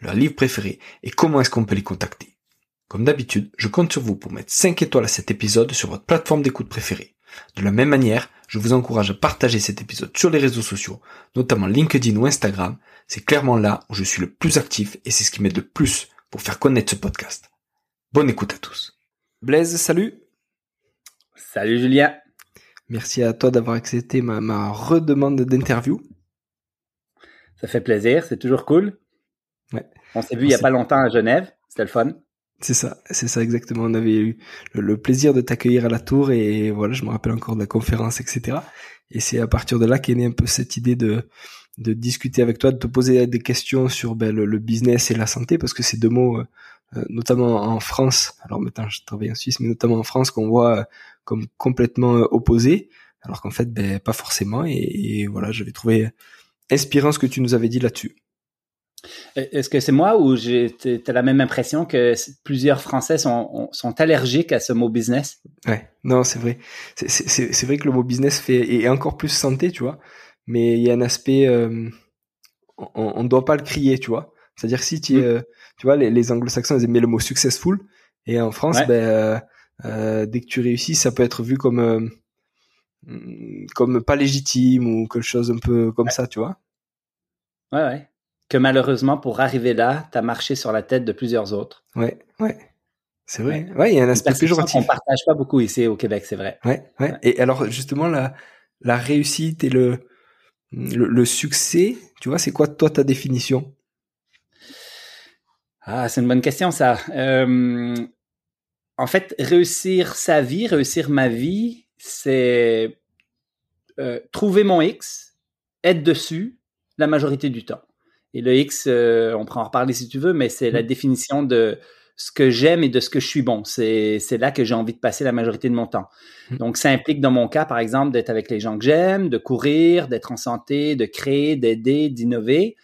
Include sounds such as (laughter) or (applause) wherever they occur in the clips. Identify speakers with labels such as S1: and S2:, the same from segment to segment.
S1: leur livre préféré et comment est-ce qu'on peut les contacter. Comme d'habitude, je compte sur vous pour mettre 5 étoiles à cet épisode sur votre plateforme d'écoute préférée. De la même manière, je vous encourage à partager cet épisode sur les réseaux sociaux, notamment LinkedIn ou Instagram. C'est clairement là où je suis le plus actif et c'est ce qui m'aide le plus pour faire connaître ce podcast. Bonne écoute à tous. Blaise, salut.
S2: Salut Julien.
S1: Merci à toi d'avoir accepté ma, ma redemande d'interview.
S2: Ça fait plaisir, c'est toujours cool. Ouais. On s'est vu il y a pas longtemps à Genève, c'était le fun.
S1: C'est ça, c'est ça exactement. On avait eu le, plaisir de t'accueillir à la tour et voilà, je me rappelle encore de la conférence, etc. Et c'est à partir de là qu'est née un peu cette idée de de discuter avec toi, de te poser des questions sur ben, le, business et la santé, parce que c'est deux mots, euh, notamment en France. Alors maintenant, je travaille en Suisse, mais notamment en France, qu'on voit euh, comme complètement euh, opposés, alors qu'en fait, ben, pas forcément. Et, et voilà, j'avais trouvé inspirant ce que tu nous avais dit là-dessus.
S2: Est-ce que c'est moi ou tu as la même impression que plusieurs Français sont, sont allergiques à ce mot business?
S1: Ouais, non, c'est vrai. C'est vrai que le mot business fait est encore plus santé, tu vois. Mais il y a un aspect, euh, on ne doit pas le crier, tu vois. C'est-à-dire si tu, mm. euh, tu vois, les, anglo-saxons ils aimaient le mot successful et en France, ben, euh, dès que tu réussis, ça peut être vu comme comme pas légitime ou quelque chose un peu comme ça, tu vois.
S2: Ouais, ouais que malheureusement, pour arriver là, tu as marché sur la tête de plusieurs autres.
S1: Ouais, ouais. C'est vrai. Ouais, il y a un aspect péjoratif.
S2: On partage pas beaucoup ici au Québec, c'est vrai.
S1: Ouais, ouais, Et alors, justement, la, la réussite et le, le, succès, tu vois, c'est quoi, toi, ta définition?
S2: Ah, c'est une bonne question, ça. Euh, en fait, réussir sa vie, réussir ma vie, c'est euh, trouver mon X, être dessus la majorité du temps. Et le X, euh, on pourra en reparler si tu veux, mais c'est la mm. définition de ce que j'aime et de ce que je suis bon. C'est là que j'ai envie de passer la majorité de mon temps. Mm. Donc, ça implique dans mon cas, par exemple, d'être avec les gens que j'aime, de courir, d'être en santé, de créer, d'aider, d'innover.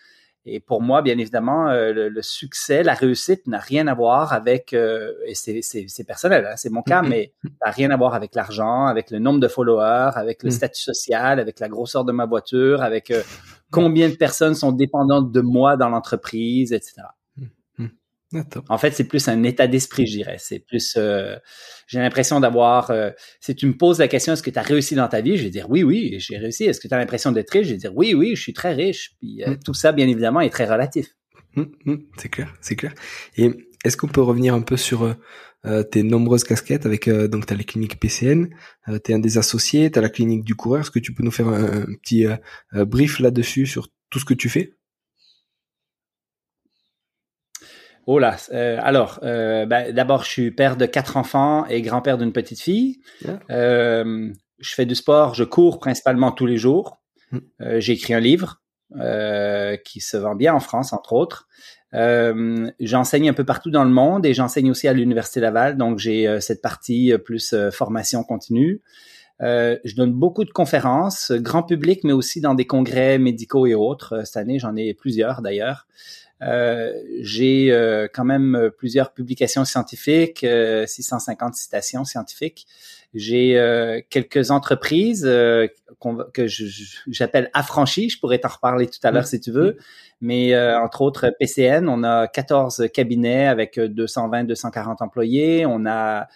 S2: Et pour moi, bien évidemment, euh, le, succès, la réussite n'a rien à voir avec, euh, et c'est personnel, hein, c'est mon cas, mm-hmm. mais n'a rien à voir avec l'argent, avec le nombre de followers, avec le statut social, avec la grosseur de ma voiture, avec combien de personnes sont dépendantes de moi dans l'entreprise, etc. Hmm. Hmm. En fait, c'est plus un état d'esprit, je dirais. C'est plus, euh, j'ai l'impression d'avoir, euh, si tu me poses la question, est-ce que tu as réussi dans ta vie? Je vais dire oui, oui, j'ai réussi. Est-ce que tu as l'impression d'être riche? Je vais dire oui, oui, je suis très riche. Puis euh, tout ça, bien évidemment, est très relatif.
S1: c'est clair, c'est clair. Et est-ce qu'on peut revenir un peu sur euh, tes nombreuses casquettes avec euh, donc t'as les cliniques PCN, euh, t'es un des associés, t'as la clinique du coureur. Est-ce que tu peux nous faire un, petit brief là-dessus sur tout ce que tu fais?
S2: Oh là, alors, ben, d'abord, je suis père de quatre enfants et grand-père d'une petite fille. je fais du sport, je cours principalement tous les jours. J'ai écrit un livre qui se vend bien en France, entre autres. Euh, j'enseigne un peu partout dans le monde et j'enseigne aussi à l'Université Laval, donc j'ai euh, cette partie euh, plus formation continue. je donne beaucoup de conférences, grand public, mais aussi dans des congrès médicaux et autres. Cette année, j'en ai plusieurs d'ailleurs. j'ai quand même plusieurs publications scientifiques, 650 citations scientifiques. J'ai quelques entreprises que j'appelle affranchies. Je pourrais t'en reparler tout à l'heure si tu veux. Mais euh, entre autres, PCN, on a 14 cabinets avec 220-240 euh, employés. On a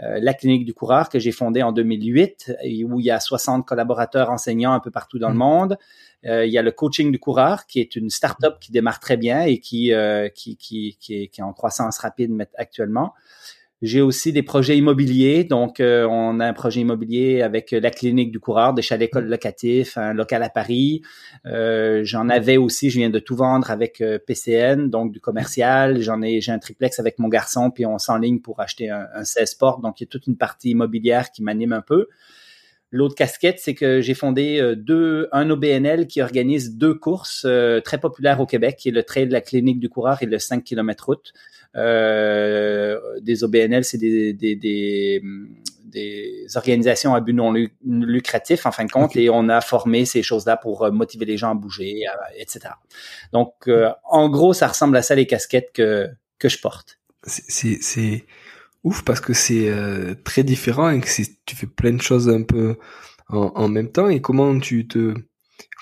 S2: euh, la clinique du coureur que j'ai fondée en 2008, où il y a 60 collaborateurs enseignants un peu partout dans le mm. monde. il y a le coaching du coureur, qui est une start-up qui démarre très bien et qui, qui, qui, qui, est, qui est en croissance rapide actuellement. J'ai aussi des projets immobiliers. Donc, euh, on a un projet immobilier avec la clinique du coureur, des chalets locatifs, un local à Paris. Euh, j'en avais aussi, je viens de tout vendre avec euh, PCN, donc du commercial. J'en ai, j'ai un triplex avec mon garçon, puis on s'enligne pour acheter un, un 16 sport. Donc, il y a toute une partie immobilière qui m'anime un peu. L'autre casquette, c'est que j'ai fondé euh, deux, un OBNL qui organise deux courses euh, très populaires au Québec, qui est le Trail de la Clinique du Coureur et le 5 km route. Euh, des OBNL, c'est des, des, des, des, organisations à but non lucratif, en fin de compte, et on a formé ces choses-là pour motiver les gens à bouger, etc. Donc, en gros, ça ressemble à ça les casquettes que, que je porte.
S1: C'est ouf parce que c'est euh, très différent et que tu fais plein de choses un peu en, en, même temps. Et comment tu te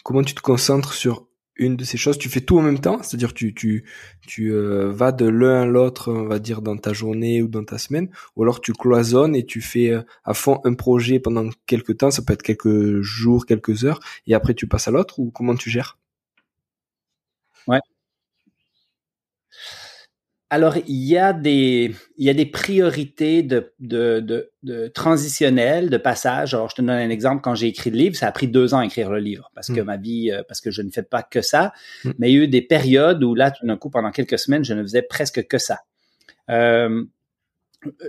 S1: comment tu te concentres sur une de ces choses? Tu fais tout en même temps? C'est-à-dire tu tu tu euh, vas de l'un à l'autre on va dire dans ta journée ou dans ta semaine? Ou alors tu cloisonnes et tu fais euh, à fond un projet pendant quelques temps? Ça peut être quelques jours quelques heures et après tu passes à l'autre? Ou comment tu gères?
S2: Ouais alors, il y a des, il y a des priorités de, de, de, de transitionnelles, de passage. Alors, je te donne un exemple. Quand j'ai écrit le livre, ça a pris deux ans à écrire le livre parce que hmm. ma vie, euh, parce que je ne fais pas que ça. Hmm. Mais il y a eu des périodes où là, tout d'un coup, pendant quelques semaines, je ne faisais presque que ça. Euh,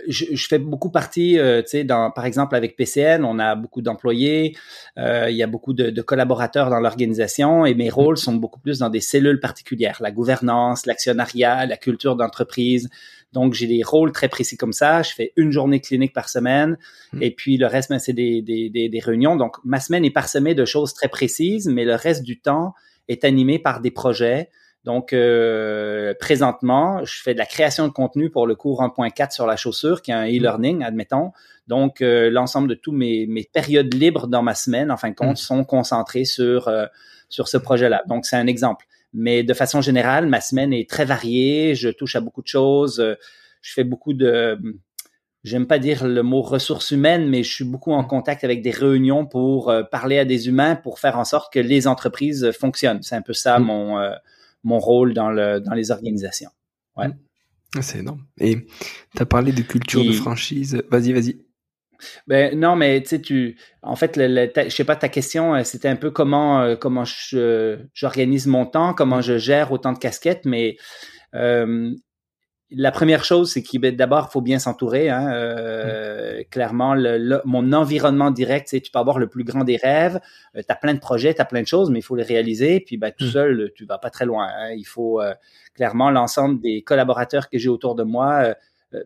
S2: je, je, fais beaucoup partie, euh, tu sais, dans, par exemple avec PCN, on a beaucoup d'employés, euh, il y a beaucoup de, de collaborateurs dans l'organisation et mes rôles sont beaucoup plus dans des cellules particulières, la gouvernance, l'actionnariat, la culture d'entreprise. Donc j'ai des rôles très précis comme ça. Je fais une journée clinique par semaine mm. et puis le reste, ben, c'est des, des, des, des réunions. Donc ma semaine est parsemée de choses très précises, mais le reste du temps est animé par des projets donc, euh, présentement, je fais de la création de contenu pour le cours 1.4 sur la chaussure, qui est un e-learning, admettons. Donc, euh, l'ensemble de tous mes, mes, périodes libres dans ma semaine, en fin de compte, mm. sont concentrées sur, euh, sur ce projet-là. Donc, c'est un exemple. Mais de façon générale, ma semaine est très variée. Je touche à beaucoup de choses. Je fais beaucoup de... J'aime pas dire le mot ressources humaines, mais je suis beaucoup en mm. contact avec des réunions pour parler à des humains pour faire en sorte que les entreprises fonctionnent. C'est un peu ça mm. mon mon rôle dans, le, dans les organisations. Ouais. Mm.
S1: Ah, c'est énorme. Et tu as parlé de culture de franchise. Vas-y, vas-y.
S2: Ben non, mais tu sais, tu, en fait, le, je sais pas ta question, euh, c'était un peu comment euh, comment j'organise mon temps, comment je gère autant de casquettes, mais euh, la première chose, c'est qu'il d'abord, il faut bien s'entourer. Hein, euh, mm. Clairement, le, mon environnement direct, c'est tu peux avoir le plus grand des rêves. Euh, tu as plein de projets, tu as plein de choses, mais il faut les réaliser. Puis ben, tout mm. seul, tu vas pas très loin. Hein. Il faut euh, clairement l'ensemble des collaborateurs que j'ai autour de moi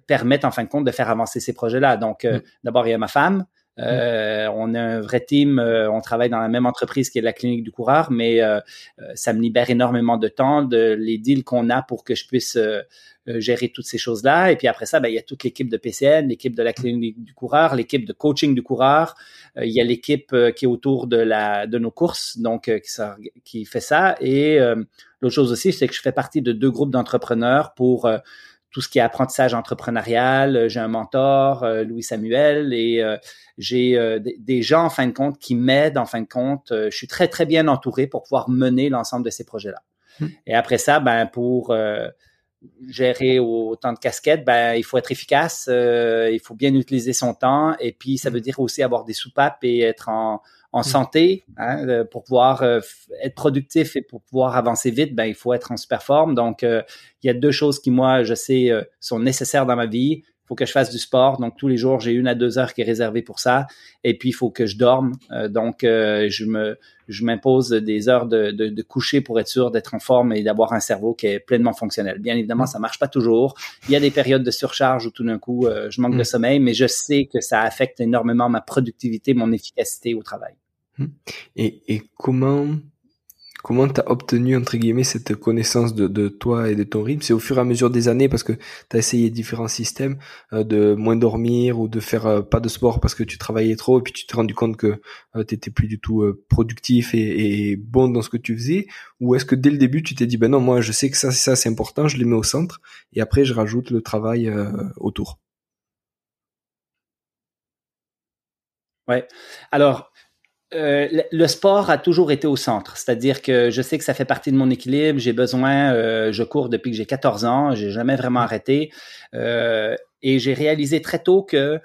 S2: permettent en fin de compte de faire avancer ces projets-là. Donc, mm. d'abord, il y a ma femme. Euh, on a un vrai team, on travaille dans la même entreprise qui est la clinique du coureur, mais ça me libère énormément de temps de les deals qu'on a pour que je puisse euh, gérer toutes ces choses-là. Et puis après ça, ben, il y a toute l'équipe de PCN, l'équipe de la clinique du coureur, l'équipe de coaching du coureur. Euh, il y a l'équipe euh, qui est autour de la de nos courses, donc qui fait ça. Et l'autre chose aussi, c'est que je fais partie de deux groupes d'entrepreneurs pour tout ce qui est apprentissage entrepreneurial. J'ai un mentor, Louis Samuel, et j'ai des gens, en fin de compte, qui m'aident, en fin de compte. je suis très, très bien entouré pour pouvoir mener l'ensemble de ces projets-là. Mmh. Et après ça, ben, pour gérer autant de casquettes, ben il faut être efficace, euh, il faut bien utiliser son temps et puis ça veut dire aussi avoir des soupapes et être en, en mm. santé hein, euh, pour pouvoir euh, être productif et pour pouvoir avancer vite, ben il faut être en super forme. Donc il y a deux choses qui moi je sais sont nécessaires dans ma vie il faut que je fasse du sport. Donc, tous les jours, j'ai une à deux heures qui est réservée pour ça. Et puis, il faut que je dorme. Euh, donc, euh, je me, je m'impose des heures de, de, de, coucher pour être sûr d'être en forme et d'avoir un cerveau qui est pleinement fonctionnel. Bien évidemment, ça marche pas toujours. Il y a des périodes de surcharge où tout d'un coup, euh, je manque de mm. sommeil, mais je sais que ça affecte énormément ma productivité, mon efficacité au travail.
S1: Mm. Et, et comment comment tu as obtenu entre guillemets cette connaissance de, de, toi et de ton rythme? C'est au fur et à mesure des années parce que tu as essayé différents systèmes euh, de moins dormir ou de faire euh, pas de sport parce que tu travaillais trop et puis tu t'es rendu compte que euh, tu étais plus du tout productif et, et, bon dans ce que tu faisais? Ou est-ce que dès le début tu t'es dit ben non moi je sais que ça ça c'est important, je les mets au centre et après je rajoute le travail autour?
S2: Ouais. Alors, euh, le sport a toujours été au centre, c'est-à-dire que je sais que ça fait partie de mon équilibre. J'ai besoin, euh, je cours depuis que j'ai 14 ans, j'ai jamais vraiment arrêté, euh, et j'ai réalisé très tôt que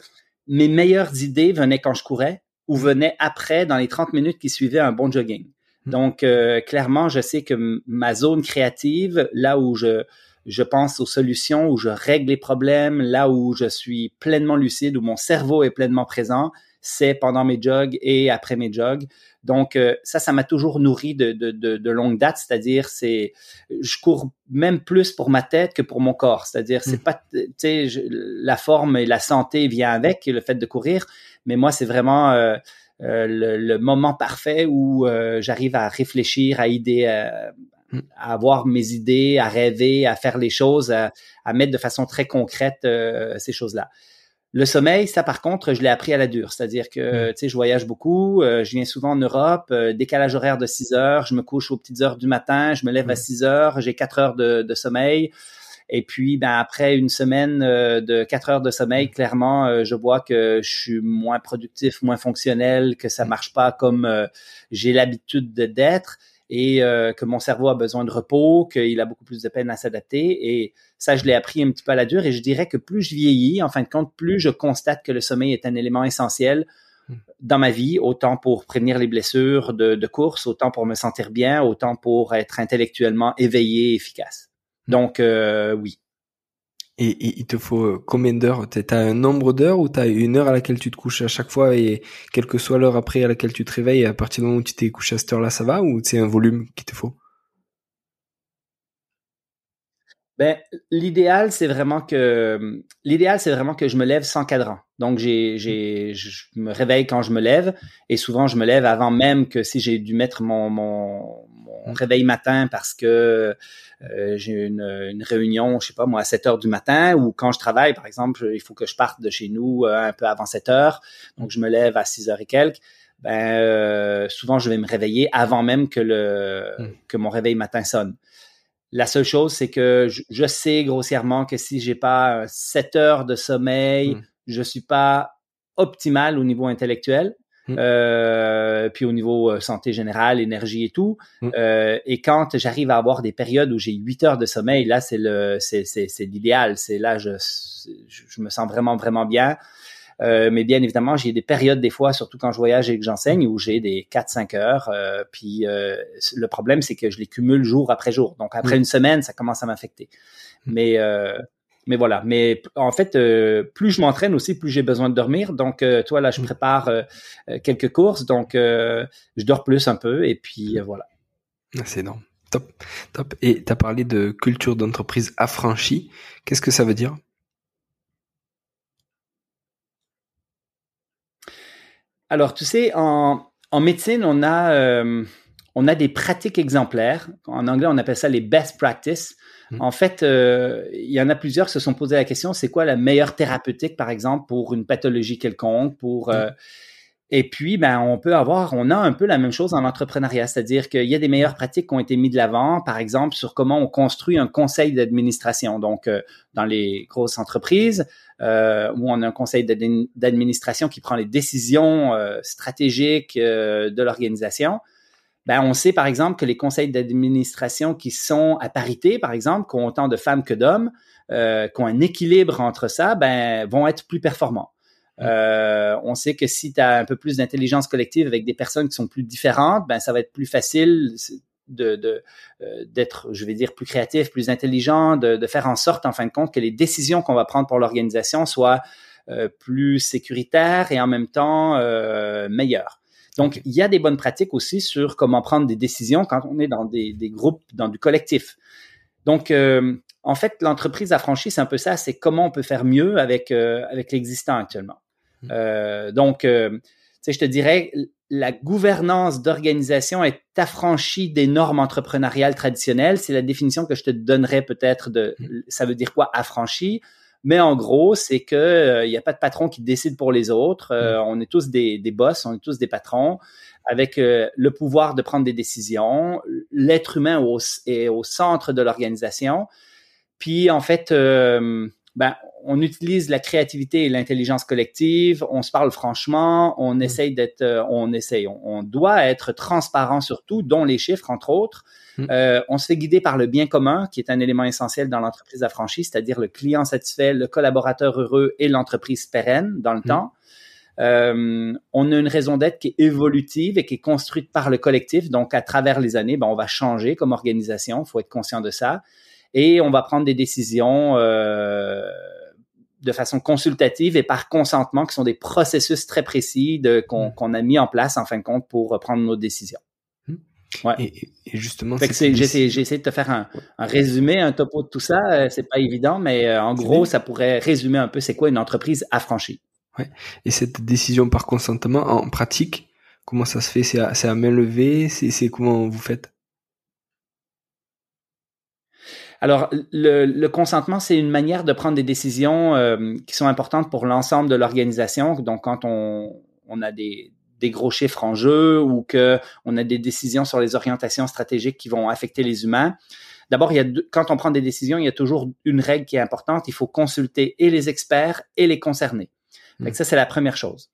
S2: mes meilleures idées venaient quand je courais ou venaient après, dans les 30 minutes qui suivaient un bon jogging. Hmm. Donc, clairement, je sais que ma zone créative, là où je je pense aux solutions, où je règle les problèmes, là où je suis pleinement lucide, où mon cerveau est pleinement présent, c'est pendant mes jogs et après mes jogs. Donc euh, ça, ça m'a toujours nourri de, de, de, de longue date, c'est-à-dire c'est, je cours même plus pour ma tête que pour mon corps, c'est-à-dire c'est mm. pas, tu sais, la forme et la santé vient avec le fait de courir, mais moi c'est vraiment euh, euh, le, moment parfait où j'arrive à réfléchir, à idée, mm. à avoir mes idées, à rêver, à faire les choses, à, à mettre de façon très concrète ces choses-là. Le sommeil, ça par contre, je l'ai appris à la dure. C'est-à-dire que, mm. tu sais, je voyage beaucoup, euh, je viens souvent en Europe, euh, décalage horaire de 6 heures, je me couche aux petites heures du matin, je me lève à 6 mm. heures, j'ai 4 heures de, sommeil. Et puis, ben après une semaine euh, de 4 heures de sommeil, mm. clairement, je vois que je suis moins productif, moins fonctionnel, que ça marche pas comme j'ai l'habitude d'être et euh, que mon cerveau a besoin de repos, qu'il a beaucoup plus de peine à s'adapter. Et ça, je l'ai appris un petit peu à la dure. Et je dirais que plus je vieillis, en fin de compte, plus je constate que le sommeil est un élément essentiel hmm. dans ma vie, autant pour prévenir les blessures de, de course, autant pour me sentir bien, autant pour être intellectuellement éveillé et efficace. Hmm. Donc, euh, oui.
S1: Et, il te faut euh, combien d'heures? Tu as un nombre d'heures ou tu as une heure à laquelle tu te couches à chaque fois et quelle que soit l'heure après à laquelle tu te réveilles, à partir du moment où tu t'es couché à cette heure-là, ça va ou c'est un volume qu'il te faut?
S2: Ben, l'idéal, c'est vraiment que l'idéal, c'est vraiment que je me lève sans cadran. Donc, j'ai, j'ai, je me réveille quand je me lève et souvent je me lève avant même que si j'ai dû mettre mon, mon, mon réveil matin parce que euh, j'ai une, une, réunion, je sais pas moi, à 7 heures du matin ou quand je travaille, par exemple, il faut que je parte de chez nous euh, un peu avant 7 heures, donc je me lève à 6 heures et quelques. Ben, euh, souvent, je vais me réveiller avant même que le hmm. que mon réveil matin sonne. La seule chose, c'est que je, sais grossièrement que si j'ai pas 7 heures de sommeil, hmm. je suis pas optimal au niveau intellectuel. Mm. Euh, puis au niveau euh, santé générale, énergie et tout. Mm. Euh, et quand j'arrive à avoir des périodes où j'ai 8 heures de sommeil, là, c'est le, c'est, c'est, c'est l'idéal. C'est là, je, je me sens vraiment, vraiment bien. Euh, mais bien évidemment, j'ai des périodes des fois, surtout quand je voyage et que j'enseigne, où j'ai des 4-5 heures. Euh, puis euh, le problème, c'est que je les cumule jour après jour. Donc après mm. une semaine, ça commence à m'affecter. Mais mais voilà. Mais en fait, euh, plus je m'entraîne aussi, plus j'ai besoin de dormir. Donc, euh, toi, là, je mm. prépare euh, quelques courses. Donc, je dors plus un peu. Et puis, voilà.
S1: Ah, c'est énorme. Top. Top. Et tu as parlé de culture d'entreprise affranchie. Qu'est-ce que ça veut dire?
S2: Alors, tu sais, en, en médecine, on a, on a des pratiques exemplaires. En anglais, on appelle ça les best practices. En fait, euh, il y en a plusieurs qui se sont posé la question, c'est quoi la meilleure thérapeutique, par exemple, pour une pathologie quelconque, pour... Mm. Euh, et puis, ben, on peut avoir, on a un peu la même chose en entrepreneuriat, c'est-à-dire qu'il y a des meilleures pratiques qui ont été mises de l'avant, par exemple, sur comment on construit un conseil d'administration. Donc, euh, dans les grosses entreprises, euh, où on a un conseil d'administration qui prend les décisions stratégiques de l'organisation, ben, on sait par exemple que les conseils d'administration qui sont à parité, par exemple, qui ont autant de femmes que d'hommes, euh, qui ont un équilibre entre ça, ben, vont être plus performants. Euh, on sait que si tu as un peu plus d'intelligence collective avec des personnes qui sont plus différentes, ben, ça va être plus facile de, euh, d'être, je vais dire, plus créatif, plus intelligent, de, de, faire en sorte, en fin de compte, que les décisions qu'on va prendre pour l'organisation soient plus sécuritaires et en même temps meilleures. Donc, il y a des bonnes pratiques aussi sur comment prendre des décisions quand on est dans des, groupes, dans du collectif. Donc, euh, en fait, l'entreprise affranchie, c'est un peu ça, c'est comment on peut faire mieux avec, euh, avec l'existant actuellement. Hmm. Euh, donc, sais, je te dirais, la gouvernance d'organisation est affranchie des normes entrepreneuriales traditionnelles. C'est la définition que je te donnerais peut-être de, hmm. ça veut dire quoi affranchi? Mais en gros, c'est que il euh, n'y a pas de patron qui décide pour les autres. Euh, mm. On est tous des, des boss, on est tous des patrons avec euh, le pouvoir de prendre des décisions. L'être humain est au centre de l'organisation. Puis en fait, ben, on utilise la créativité et l'intelligence collective, on se parle franchement, on mm. essaye d'être, on essaye, on, doit être transparent sur tout, dont les chiffres, entre autres. Mm. Euh, on se fait guider par le bien commun, qui est un élément essentiel dans l'entreprise affranchie, c'est-à-dire le client satisfait, le collaborateur heureux et l'entreprise pérenne dans le mm. temps. Euh, on a une raison d'être qui est évolutive et qui est construite par le collectif. Donc, à travers les années, ben, on va changer comme organisation. Il faut être conscient de ça. Et on va prendre des décisions euh, de façon consultative et par consentement, qui sont des processus très précis de, qu'on, hmm. qu'on a mis en place en fin de compte pour prendre nos décisions.
S1: Hmm. Ouais. Et, justement,
S2: j'ai essayé de te faire un, un, résumé, un topo de tout ça. Euh, c'est pas évident, mais euh, en gros, ça pourrait résumer un peu c'est quoi une entreprise affranchie.
S1: Ouais. Et cette décision par consentement, en pratique, comment ça se fait? C'est à, à main levée? C'est, c'est comment vous faites?
S2: Alors, le, consentement, c'est une manière de prendre des décisions euh, qui sont importantes pour l'ensemble de l'organisation. Donc, quand on, a des, gros chiffres en jeu ou qu'on a des décisions sur les orientations stratégiques qui vont affecter les humains, D'abord, quand on prend des décisions, il y a toujours une règle qui est importante. Il faut consulter et les experts et les concernés. Mmh. ça, c'est la première chose.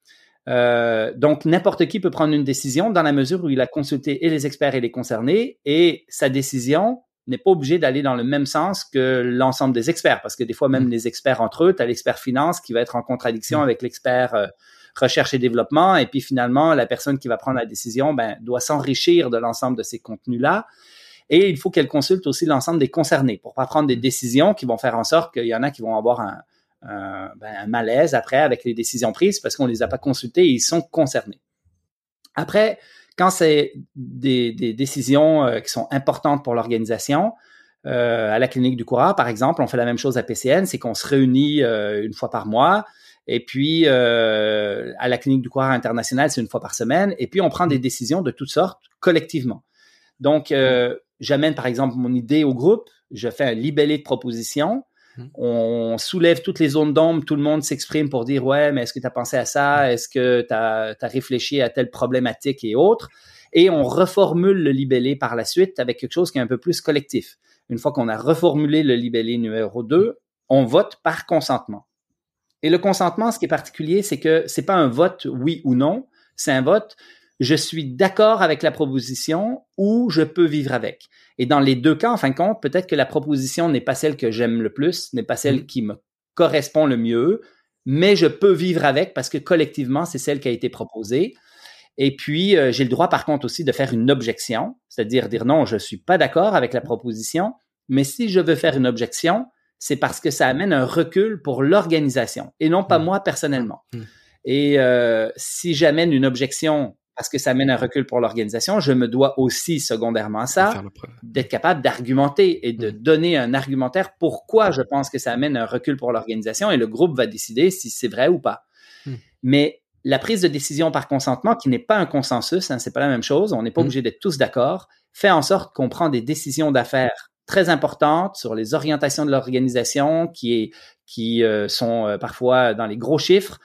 S2: Euh, donc, n'importe qui peut prendre une décision dans la mesure où il a consulté et les experts et les concernés et sa décision n'est pas obligé d'aller dans le même sens que l'ensemble des experts, parce que des fois, même mm. les experts entre eux, tu as l'expert finance qui va être en contradiction mm. avec l'expert euh, recherche et développement, et puis finalement, la personne qui va prendre la décision ben, doit s'enrichir de l'ensemble de ces contenus-là. Et il faut qu'elle consulte aussi l'ensemble des concernés pour pas prendre des décisions qui vont faire en sorte qu'il y en a qui vont avoir un, ben, un malaise après avec les décisions prises parce qu'on les a pas consultés et ils sont concernés. Après, quand c'est des, décisions euh, qui sont importantes pour l'organisation, euh, à la clinique du coureur, par exemple, on fait la même chose à PCN, c'est qu'on se réunit euh, une fois par mois. Et puis, à la clinique du coureur international, c'est une fois par semaine. Et puis, on prend des décisions de toutes sortes collectivement. Donc, j'amène, par exemple, mon idée au groupe. Je fais un libellé de propositions. Mmh. On soulève toutes les zones d'ombre, tout le monde s'exprime pour dire ouais, mais est-ce que tu as pensé à ça? Mmh. Est-ce que tu as, réfléchi à telle problématique et autres? Et on reformule le libellé par la suite avec quelque chose qui est un peu plus collectif. Une fois qu'on a reformulé le libellé numéro 2, on vote par consentement. Et le consentement, ce qui est particulier, c'est que c'est pas un vote oui ou non, c'est un vote je suis d'accord avec la proposition ou je peux vivre avec. Et dans les deux cas, en fin de compte, peut-être que la proposition n'est pas celle que j'aime le plus, n'est pas celle mm. qui me correspond le mieux, mais je peux vivre avec parce que collectivement, c'est celle qui a été proposée. Et puis, euh, j'ai le droit, par contre, aussi de faire une objection, c'est-à-dire dire non, je suis pas d'accord avec la proposition, mais si je veux faire une objection, c'est parce que ça amène un recul pour l'organisation et non pas mm. moi personnellement. Mm. Et euh, si j'amène une objection parce que ça amène un recul pour l'organisation, je me dois aussi, secondairement à ça, d'être capable d'argumenter et de mm. donner un argumentaire pourquoi je pense que ça amène un recul pour l'organisation et le groupe va décider si c'est vrai ou pas. Mm. Mais la prise de décision par consentement, qui n'est pas un consensus, hein, c'est pas la même chose, on n'est pas mm. obligé d'être tous d'accord, fait en sorte qu'on prend des décisions d'affaires très importantes sur les orientations de l'organisation qui, est, qui euh, sont euh, parfois dans les gros chiffres,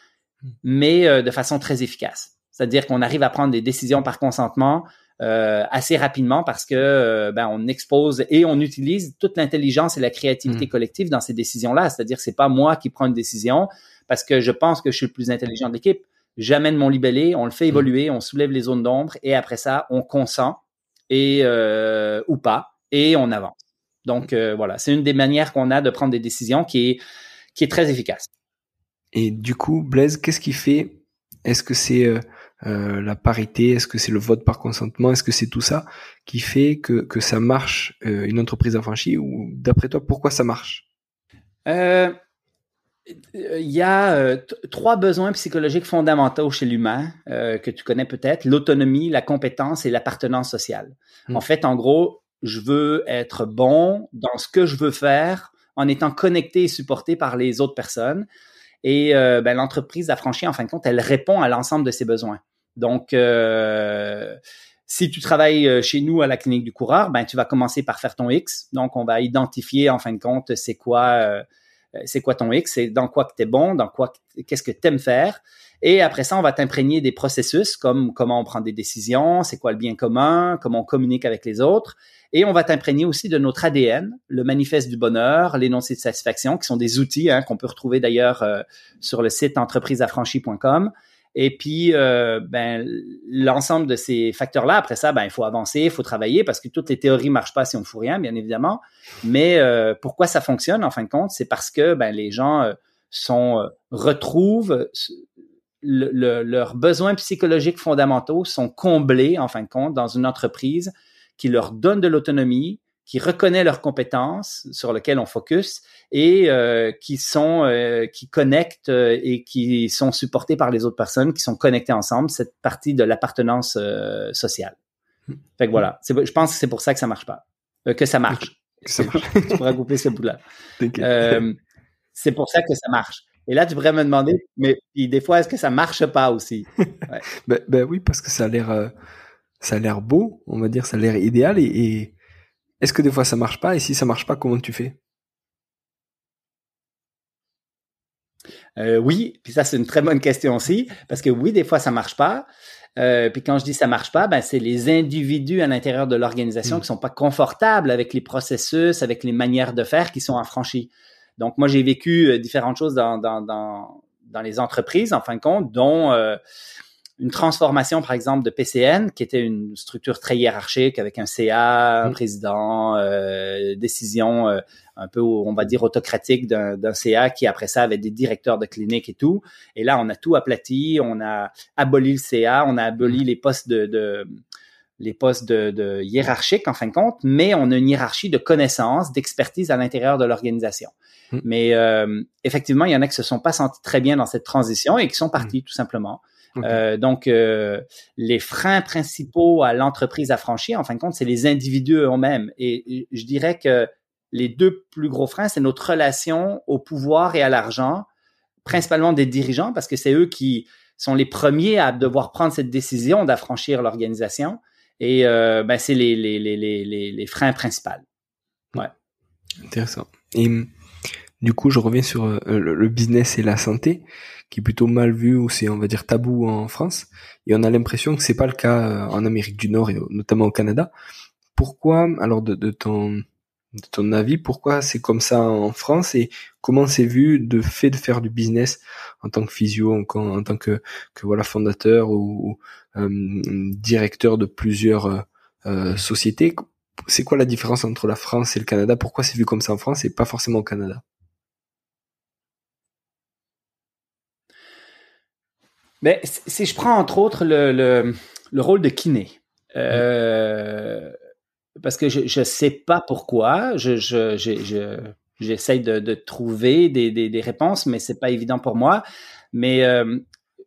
S2: mais euh, de façon très efficace. C'est-à-dire qu'on arrive à prendre des décisions par consentement euh, assez rapidement parce que euh, ben, on expose et on utilise toute l'intelligence et la créativité mm. collective dans ces décisions-là. C'est-à-dire c'est pas moi qui prends une décision parce que je pense que je suis le plus intelligent de l'équipe. J'amène mon libellé, on le fait mm. évoluer, on soulève les zones d'ombre et après ça, on consent et euh, ou pas et on avance. Donc voilà, c'est une des manières qu'on a de prendre des décisions qui est qui est très efficace.
S1: Et du coup, Blaise, qu'est-ce qui fait Est-ce que c'est euh, la parité, est-ce que c'est le vote par consentement, est-ce que c'est tout ça qui fait que, que ça marche euh, une entreprise affranchie ou d'après toi pourquoi ça marche?
S2: Euh, Il y a trois besoins psychologiques fondamentaux chez l'humain que tu connais peut-être l'autonomie, la compétence et l'appartenance sociale. Hmm. En fait, en gros, je veux être bon dans ce que je veux faire en étant connecté et supporté par les autres personnes. Et ben, l'entreprise affranchie, en fin de compte, elle répond à l'ensemble de ces besoins. Donc, euh, si tu travailles euh, chez nous à la clinique du coureur, ben tu vas commencer par faire ton X. Donc, on va identifier en fin de compte c'est quoi euh, c'est quoi ton X, c'est dans quoi que tu es bon, dans quoi qu'est-ce que tu aimes faire. Et après ça, on va t'imprégner des processus comme comment on prend des décisions, c'est quoi le bien commun, comment on communique avec les autres. Et on va t'imprégner aussi de notre ADN, le manifeste du bonheur, l'énoncé de satisfaction, qui sont des outils hein, qu'on peut retrouver d'ailleurs sur le site entrepriseaffranchie.com. Et puis, euh, ben, l'ensemble de ces facteurs-là, après ça, ben, il faut avancer, il faut travailler parce que toutes les théories marchent pas si on ne fout rien, bien évidemment. Mais euh, pourquoi ça fonctionne, en fin de compte, c'est parce que ben, les gens euh, sont retrouvent leurs besoins psychologiques fondamentaux sont comblés, en fin de compte, dans une entreprise qui leur donne de l'autonomie, qui reconnaît leurs compétences sur lesquelles on focus et euh, qui sont euh, qui connectent euh, et qui sont supportés par les autres personnes qui sont connectées ensemble cette partie de l'appartenance sociale. Fait que voilà, je pense que c'est pour ça que ça marche pas, que ça marche. (laughs) ça marche. (laughs) tu pourrais couper ce bout-là. c'est pour ça que ça marche. Et là, tu pourrais me demander, mais des fois, est-ce que ça marche pas aussi?
S1: Ouais. (laughs) ben, ben, oui, parce que ça a l'air, ça a l'air beau, on va dire, ça a l'air idéal et est-ce que des fois ça marche pas? Et si ça marche pas, comment tu fais?
S2: Euh, oui, puis ça c'est une très bonne question aussi, parce que oui, des fois ça marche pas. Euh, puis quand je dis ça marche pas, ben c'est les individus à l'intérieur de l'organisation mm. qui sont pas confortables avec les processus, avec les manières de faire qui sont affranchis. Donc moi j'ai vécu euh, différentes choses dans, dans, dans, dans les entreprises en fin de compte, dont euh, une transformation, par exemple, de PCN, qui était une structure très hiérarchique avec un CA, un mm. président, euh, décision euh, un peu, on va dire, autocratique d'un CA qui, après ça, avait des directeurs de clinique et tout. Et là, on a tout aplati, on a aboli le CA, on a aboli mm. les postes de, les postes de, de hiérarchiques, en fin de compte, mais on a une hiérarchie de connaissances, d'expertise à l'intérieur de l'organisation. Mm. Mais euh, effectivement, il y en a qui se sont pas sentis très bien dans cette transition et qui sont partis, tout simplement. Euh, donc, euh, les freins principaux à l'entreprise à franchir, en fin de compte, c'est les individus eux-mêmes. Et je dirais que les deux plus gros freins, c'est notre relation au pouvoir et à l'argent, principalement des dirigeants, parce que c'est eux qui sont les premiers à devoir prendre cette décision d'affranchir l'organisation. Et euh, ben, c'est les, les, les, les, les freins principaux. Ouais.
S1: Intéressant. Et du coup, je reviens sur le business et la santé qui est plutôt mal vu ou c'est on va dire tabou en France. Et on a l'impression que c'est pas le cas euh, en Amérique du Nord et notamment au Canada. Pourquoi alors de, ton avis pourquoi c'est comme ça en France et comment c'est vu de fait de faire du business en tant que physio en, tant que, voilà fondateur ou, euh, directeur de plusieurs euh, sociétés? C'est quoi la différence entre la France et le Canada? Pourquoi c'est vu comme ça en France et pas forcément au Canada?
S2: Mais si je prends entre autres le, le, le rôle de kiné, euh, parce que je ne sais pas pourquoi, je, je, je, j'essaye de, de, trouver des, des, des, réponses, mais c'est pas évident pour moi. Mais euh,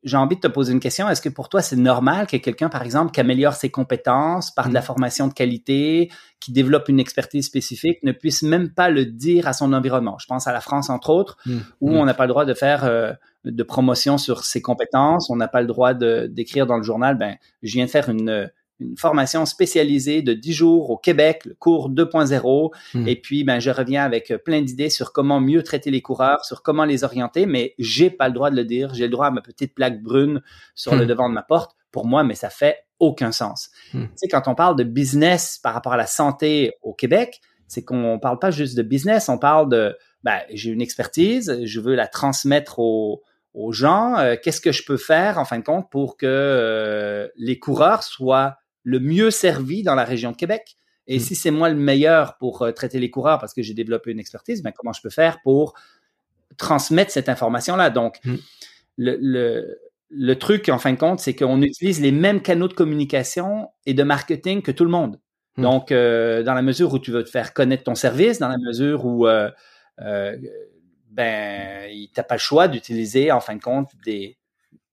S2: j'ai envie de te poser une question. Est-ce que pour toi, c'est normal que quelqu'un, par exemple, qui améliore ses compétences par de la mm. formation de qualité, qui développe une expertise spécifique, ne puisse même pas le dire à son environnement? Je pense à la France, entre autres, mm. où mm. on n'a pas le droit de faire euh, de promotion sur ses compétences. On n'a pas le droit d'écrire dans le journal, ben, je viens de faire une, une formation spécialisée de 10 jours au Québec, le cours 2.0. Hmm. Et puis, ben, je reviens avec plein d'idées sur comment mieux traiter les coureurs, sur comment les orienter, mais j'ai pas le droit de le dire. J'ai le droit à ma petite plaque brune sur le hmm. devant de ma porte pour moi, mais ça fait aucun sens. Tu sais, quand on parle de business par rapport à la santé au Québec, c'est qu'on parle pas juste de business, on parle de, ben, j'ai une expertise, je veux la transmettre aux, aux gens, euh, qu'est-ce que je peux faire en fin de compte pour que euh, les coureurs soient le mieux servis dans la région de Québec. Et mm. si c'est moi le meilleur pour euh, traiter les coureurs parce que j'ai développé une expertise, ben comment je peux faire pour transmettre cette information-là? Donc, mm. le, le, le, truc en fin de compte, c'est qu'on utilise les mêmes canaux de communication et de marketing que tout le monde. Mm. Donc, dans la mesure où tu veux te faire connaître ton service, dans la mesure où ben, t'as pas le choix d'utiliser, en fin de compte, des,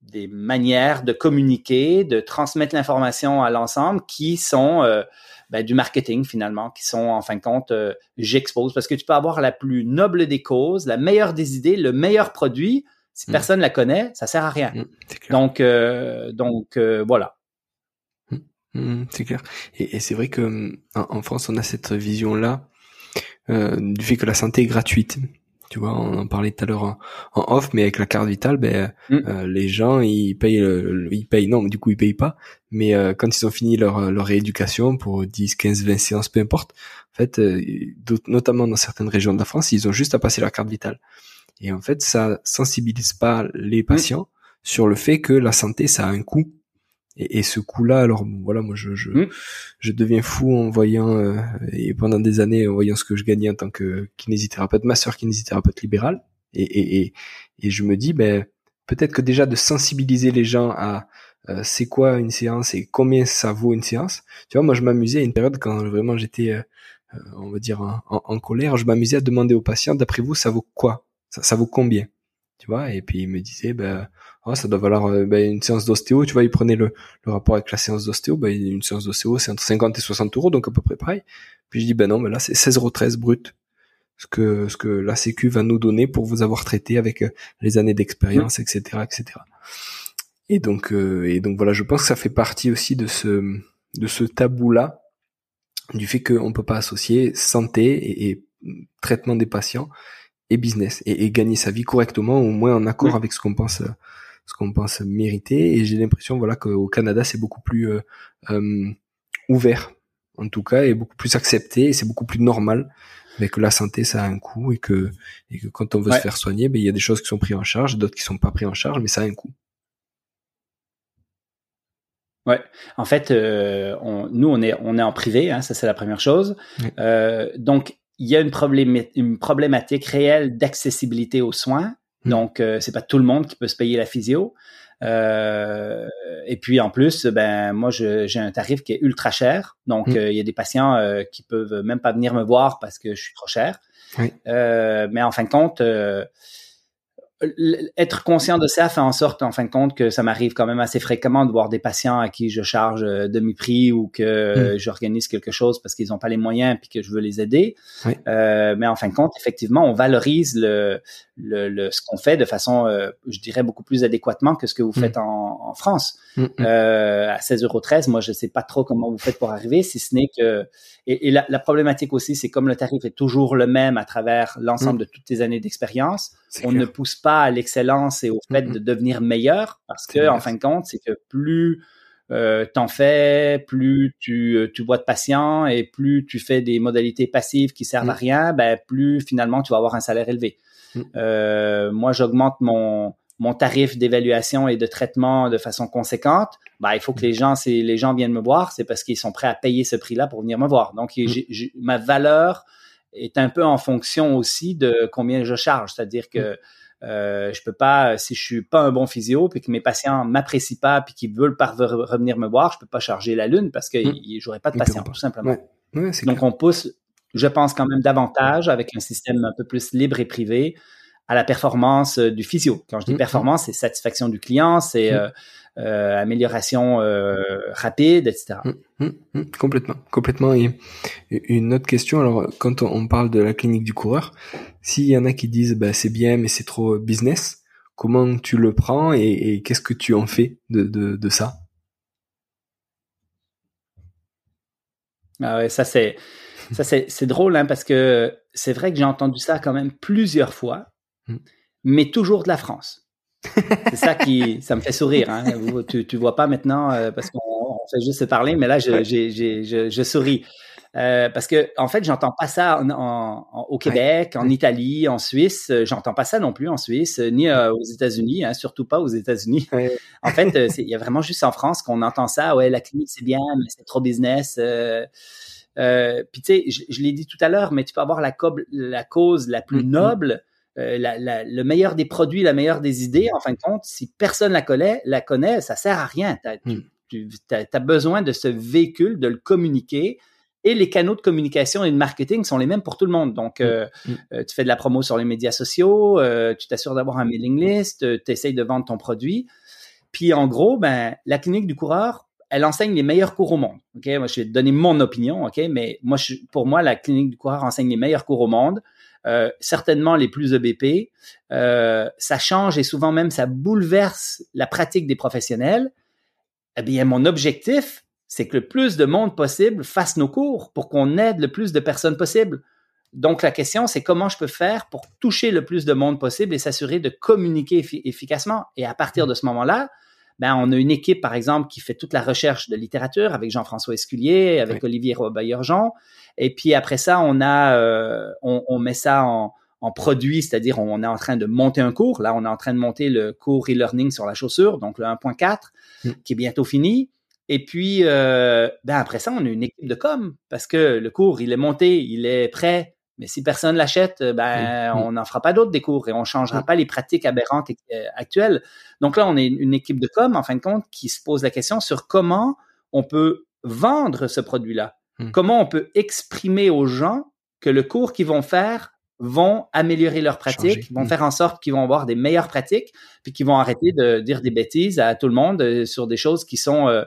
S2: des manières de communiquer, de transmettre l'information à l'ensemble qui sont euh, ben, du marketing finalement, qui sont en fin de compte, euh, j'expose parce que tu peux avoir la plus noble des causes, la meilleure des idées, le meilleur produit. Si mm. personne la connaît, ça sert à rien. Mm, donc, euh, donc voilà.
S1: Mm, c'est clair. Et, c'est vrai que en, France, on a cette vision là du fait que la santé est gratuite. Tu vois, on en parlait tout à l'heure en, off, mais avec la carte vitale, ben mm. euh, les gens ils payent, ils payent non, du coup ils payent pas, mais euh, quand ils ont fini leur leur rééducation pour 10, 15, 20 séances, peu importe, en fait, euh, notamment dans certaines régions de la France, ils ont juste à passer leur carte vitale. Et en fait, ça sensibilise pas les mm. patients sur le fait que la santé ça a un coût et, et, ce coup-là, alors voilà, moi je je, hmm. je deviens fou en voyant euh, et pendant des années en voyant ce que je gagnais en tant que kinésithérapeute, ma soeur kinésithérapeute libérale, et, et, et, et je me dis ben peut-être que déjà de sensibiliser les gens à euh, c'est quoi une séance et combien ça vaut une séance. Tu vois, moi je m'amusais à une période quand vraiment j'étais on va dire en, colère, je m'amusais à demander aux patients, d'après vous, ça vaut quoi? Ça, ça vaut combien? Tu vois Et puis il me disait, ben oh, ça doit valoir ben, une séance d'ostéo. Tu vois, il prenait le, le rapport avec la séance d'ostéo. Ben, une séance d'ostéo, c'est entre 50 et 60 euros, donc à peu près pareil. Puis je dis, ben non, ben là c'est 16,13 brut ce que ce que la Sécu va nous donner pour vous avoir traité avec les années d'expérience, etc., etc. Et donc, euh, et donc voilà, je pense que ça fait partie aussi de ce, de ce tabou-là, du fait qu'on peut pas associer santé et, traitement des patients et business et, gagner sa vie correctement, au moins en accord avec ce qu'on pense, ce qu'on pense mériter. Et j'ai l'impression, voilà, qu'au Canada c'est beaucoup plus euh, euh, ouvert, en tout cas, et beaucoup plus accepté, et c'est beaucoup plus normal mais que la santé ça a un coût et que et que quand on veut se faire soigner ben il y a des choses qui sont prises en charge d'autres qui sont pas prises en charge mais ça a un coût.
S2: Ouais, en fait, euh, on, nous on est on est en privé, hein, ça c'est la première chose. Euh, donc il y a une, une problématique réelle d'accessibilité aux soins. Hmm. Donc euh, c'est pas tout le monde qui peut se payer la physio. Euh, et puis en plus, ben moi j'ai un tarif qui est ultra cher. Donc hmm. il y a des patients qui peuvent même pas venir me voir parce que je suis trop cher. mais en fin de compte être conscient de ça fait en sorte, en fin de compte, que ça m'arrive quand même assez fréquemment de voir des patients à qui je charge euh, demi-prix ou que hmm. j'organise quelque chose parce qu'ils n'ont pas les moyens puis que je veux les aider. Euh, mais en fin de compte, effectivement, on valorise le, le, ce qu'on fait de façon, euh, je dirais, beaucoup plus adéquatement que ce que vous faites hmm. en, en, France. Euh, à 16,13 euros, moi, je ne sais pas trop comment vous faites pour arriver, si ce n'est que... Et, et la, la, problématique aussi, c'est comme le tarif est toujours le même à travers l'ensemble de toutes tes années d'expérience, on ne pousse pas à l'excellence et au fait de devenir meilleur parce que, en fin de compte, c'est que plus euh, t'en fais, plus tu, euh, tu vois de patients et plus tu fais des modalités passives qui servent à rien, ben plus finalement tu vas avoir un salaire élevé. Euh, moi, j'augmente mon mon tarif d'évaluation et de traitement de façon conséquente. Ben, il faut que les gens, si les gens viennent me voir, c'est parce qu'ils sont prêts à payer ce prix-là pour venir me voir. Donc, ma valeur est un peu en fonction aussi de combien je charge. C'est-à-dire que euh, je peux pas, si je suis pas un bon physio, puis que mes patients m'apprécient pas, puis qu'ils veulent pas revenir me voir, je peux pas charger la lune parce que mmh. j'aurais pas de patients, tout simplement. Donc on pousse, je pense quand même davantage avec un système un peu plus libre et privé à la performance euh, du physio. Quand je dis mmh. performance, c'est satisfaction du client, c'est euh, euh, amélioration euh, rapide, etc.
S1: Mmh, complètement, complètement. Et une autre question, alors quand on parle de la clinique du coureur, s'il y en a qui disent bah, c'est bien mais c'est trop business, comment tu le prends et, qu'est-ce que tu en fais de, de, de ça?
S2: Ah ouais, ça c'est ça c'est drôle hein, parce que c'est vrai que j'ai entendu ça quand même plusieurs fois mais toujours de la France. C'est ça qui, ça me fait sourire. Hein. Tu, tu vois pas maintenant euh, parce qu'on fait juste se parler, mais là je, je, je souris euh, parce que en fait j'entends pas ça en, au Québec, en Italie, en Suisse. Euh, j'entends pas ça non plus en Suisse ni aux États-Unis, hein, surtout pas aux États-Unis. en fait, il y a vraiment juste en France qu'on entend ça. Ouais, la clinique c'est bien, mais c'est trop business. Puis tu sais, je, l'ai dit tout à l'heure, mais tu peux avoir la, la cause la plus mm-hmm. noble euh, la, le meilleur des produits, la meilleure des idées, en fin de compte, si personne la connaît, la connaît, ça sert à rien. Tu hmm. as, besoin de ce véhicule, de le communiquer. Et les canaux de communication et de marketing sont les mêmes pour tout le monde. Donc, hmm. Euh. Euh, tu fais de la promo sur les médias sociaux, tu t'assures d'avoir un mailing list, tu essayes de vendre ton produit. Puis, en gros, ben, la clinique du coureur, elle enseigne les meilleurs cours au monde. Ok, moi je vais te donner mon opinion. Ok, mais moi, je, pour moi, la clinique du coureur enseigne les meilleurs cours au monde. Euh, certainement les plus EBP. Euh, ça change et souvent même ça bouleverse la pratique des professionnels. Eh bien, mon objectif, c'est que le plus de monde possible fasse nos cours pour qu'on aide le plus de personnes possible. Donc, la question, c'est comment je peux faire pour toucher le plus de monde possible et s'assurer de communiquer efficacement. Et à partir de ce moment-là, ben, on a une équipe, par exemple, qui fait toute la recherche de littérature avec Jean-François Esculier, avec Olivier Robaillerjean. Et puis après ça, on a, euh, on, met ça en, produit, c'est-à-dire on est en train de monter un cours. Là, on est en train de monter le cours e-learning sur la chaussure, donc le 1.4, mm. qui est bientôt fini. Et puis, euh, ben après ça, on a une équipe de com parce que le cours, il est monté, il est prêt. Mais si personne l'achète, euh, ben, mm. on n'en fera pas d'autres des cours et on changera mm. pas les pratiques aberrantes actuelles. Donc là, on est une équipe de com, en fin de compte, qui se pose la question sur comment on peut vendre ce produit-là. hmm. comment on peut exprimer aux gens que le cours qu'ils vont faire vont améliorer leur pratique, vont faire en sorte qu'ils vont avoir des meilleures pratiques, puis qu'ils vont arrêter de dire des bêtises à tout le monde euh, sur des choses qui sont euh,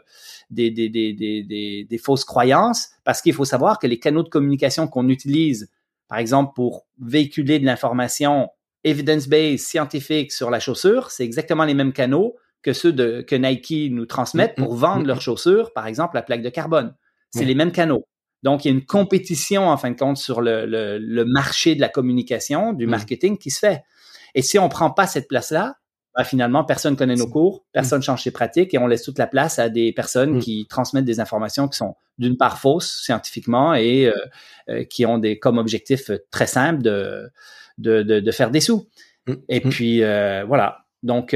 S2: des, des, des, des, des fausses croyances, parce qu'il faut savoir que les canaux de communication qu'on utilise, par exemple, pour véhiculer de l'information evidence-based, scientifique sur la chaussure, c'est exactement les mêmes canaux que ceux de, que Nike nous transmettent mm, pour mm, vendre mm, leurs chaussures, par exemple la plaque de carbone. C'est les mêmes canaux. Donc, il y a une compétition, en fin de compte, sur le, le, marché de la communication, du marketing qui se fait. Et si on prend pas cette place-là, ben, finalement, personne connaît nos cours, personne change ses pratiques et on laisse toute la place à des personnes qui transmettent des informations qui sont d'une part fausses scientifiquement et euh, euh, qui ont des comme objectif très simple de, de, de, de faire des sous. Et puis, euh, voilà. Donc,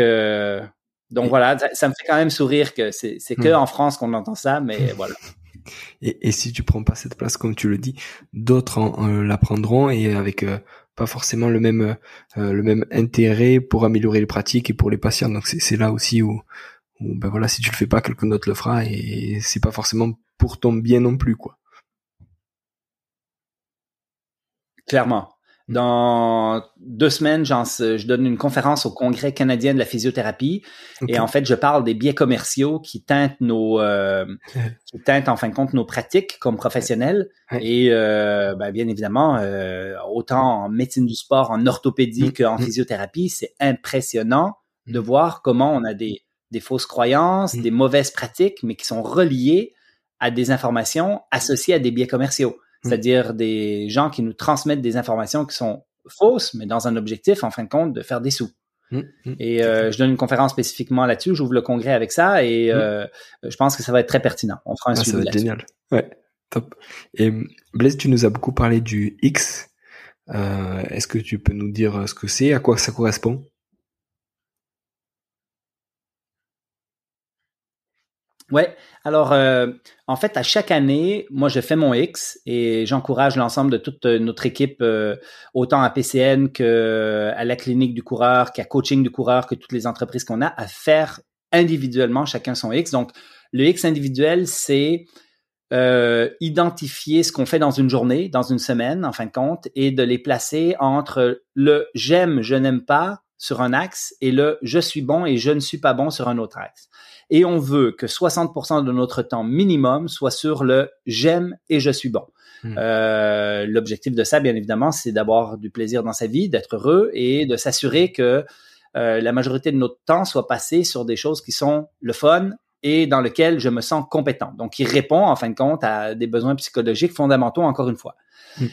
S2: donc voilà, ça, me fait quand même sourire que c'est que en France qu'on entend ça, mais (laughs) voilà.
S1: Et, et, si tu prends pas cette place, comme tu le dis, d'autres la prendront et avec euh, pas forcément le même euh, le même intérêt pour améliorer les pratiques et pour les patients. Donc c'est là aussi où, où, ben voilà, si tu le fais pas, quelqu'un d'autre le fera et c'est pas forcément pour ton bien non plus, quoi.
S2: Clairement. Dans deux semaines, je donne une conférence au Congrès canadien de la physiothérapie. Et en fait, je parle des biais commerciaux qui teintent nos, euh, (laughs) qui teintent en fin de compte nos pratiques comme professionnels. Et euh, ben, bien évidemment, euh, autant en médecine du sport, en orthopédie mm. qu'en mm. physiothérapie, c'est impressionnant de mm. voir comment on a des, des fausses croyances, des mauvaises pratiques, mais qui sont reliées à des informations associées à des biais commerciaux. Mm. c'est-à-dire des gens qui nous transmettent des informations qui sont fausses, mais dans un objectif, en fin de compte, de faire des sous. Mm, mm. et euh, je donne une conférence spécifiquement là-dessus. J'ouvre le congrès avec ça et euh, je pense que ça va être très pertinent. On fera un ah,
S1: suivi. Ça va être génial. Ouais, top. Et Blaise, tu nous as beaucoup parlé du X. Euh, Est-ce que tu peux nous dire ce que c'est, à quoi ça correspond?
S2: Ouais. Alors, euh, en fait, à chaque année, moi, je fais mon X et j'encourage l'ensemble de toute notre équipe, euh, autant à PCN qu'à la clinique du coureur, qu'à coaching du coureur, que toutes les entreprises qu'on a, à faire individuellement chacun son X. Donc, le X individuel, c'est euh, identifier ce qu'on fait dans une journée, dans une semaine, en fin de compte, et de les placer entre le j'aime, je n'aime pas sur un axe et le je suis bon et je ne suis pas bon sur un autre axe et on veut que 60% de notre temps minimum soit sur le j'aime et je suis bon. Hmm. Euh, L'objectif de ça, bien évidemment, c'est d'avoir du plaisir dans sa vie, d'être heureux et de s'assurer que euh, la majorité de notre temps soit passé sur des choses qui sont le fun et dans lesquelles je me sens compétent. Donc, il répond en fin de compte à des besoins psychologiques fondamentaux, encore une fois. Hmm.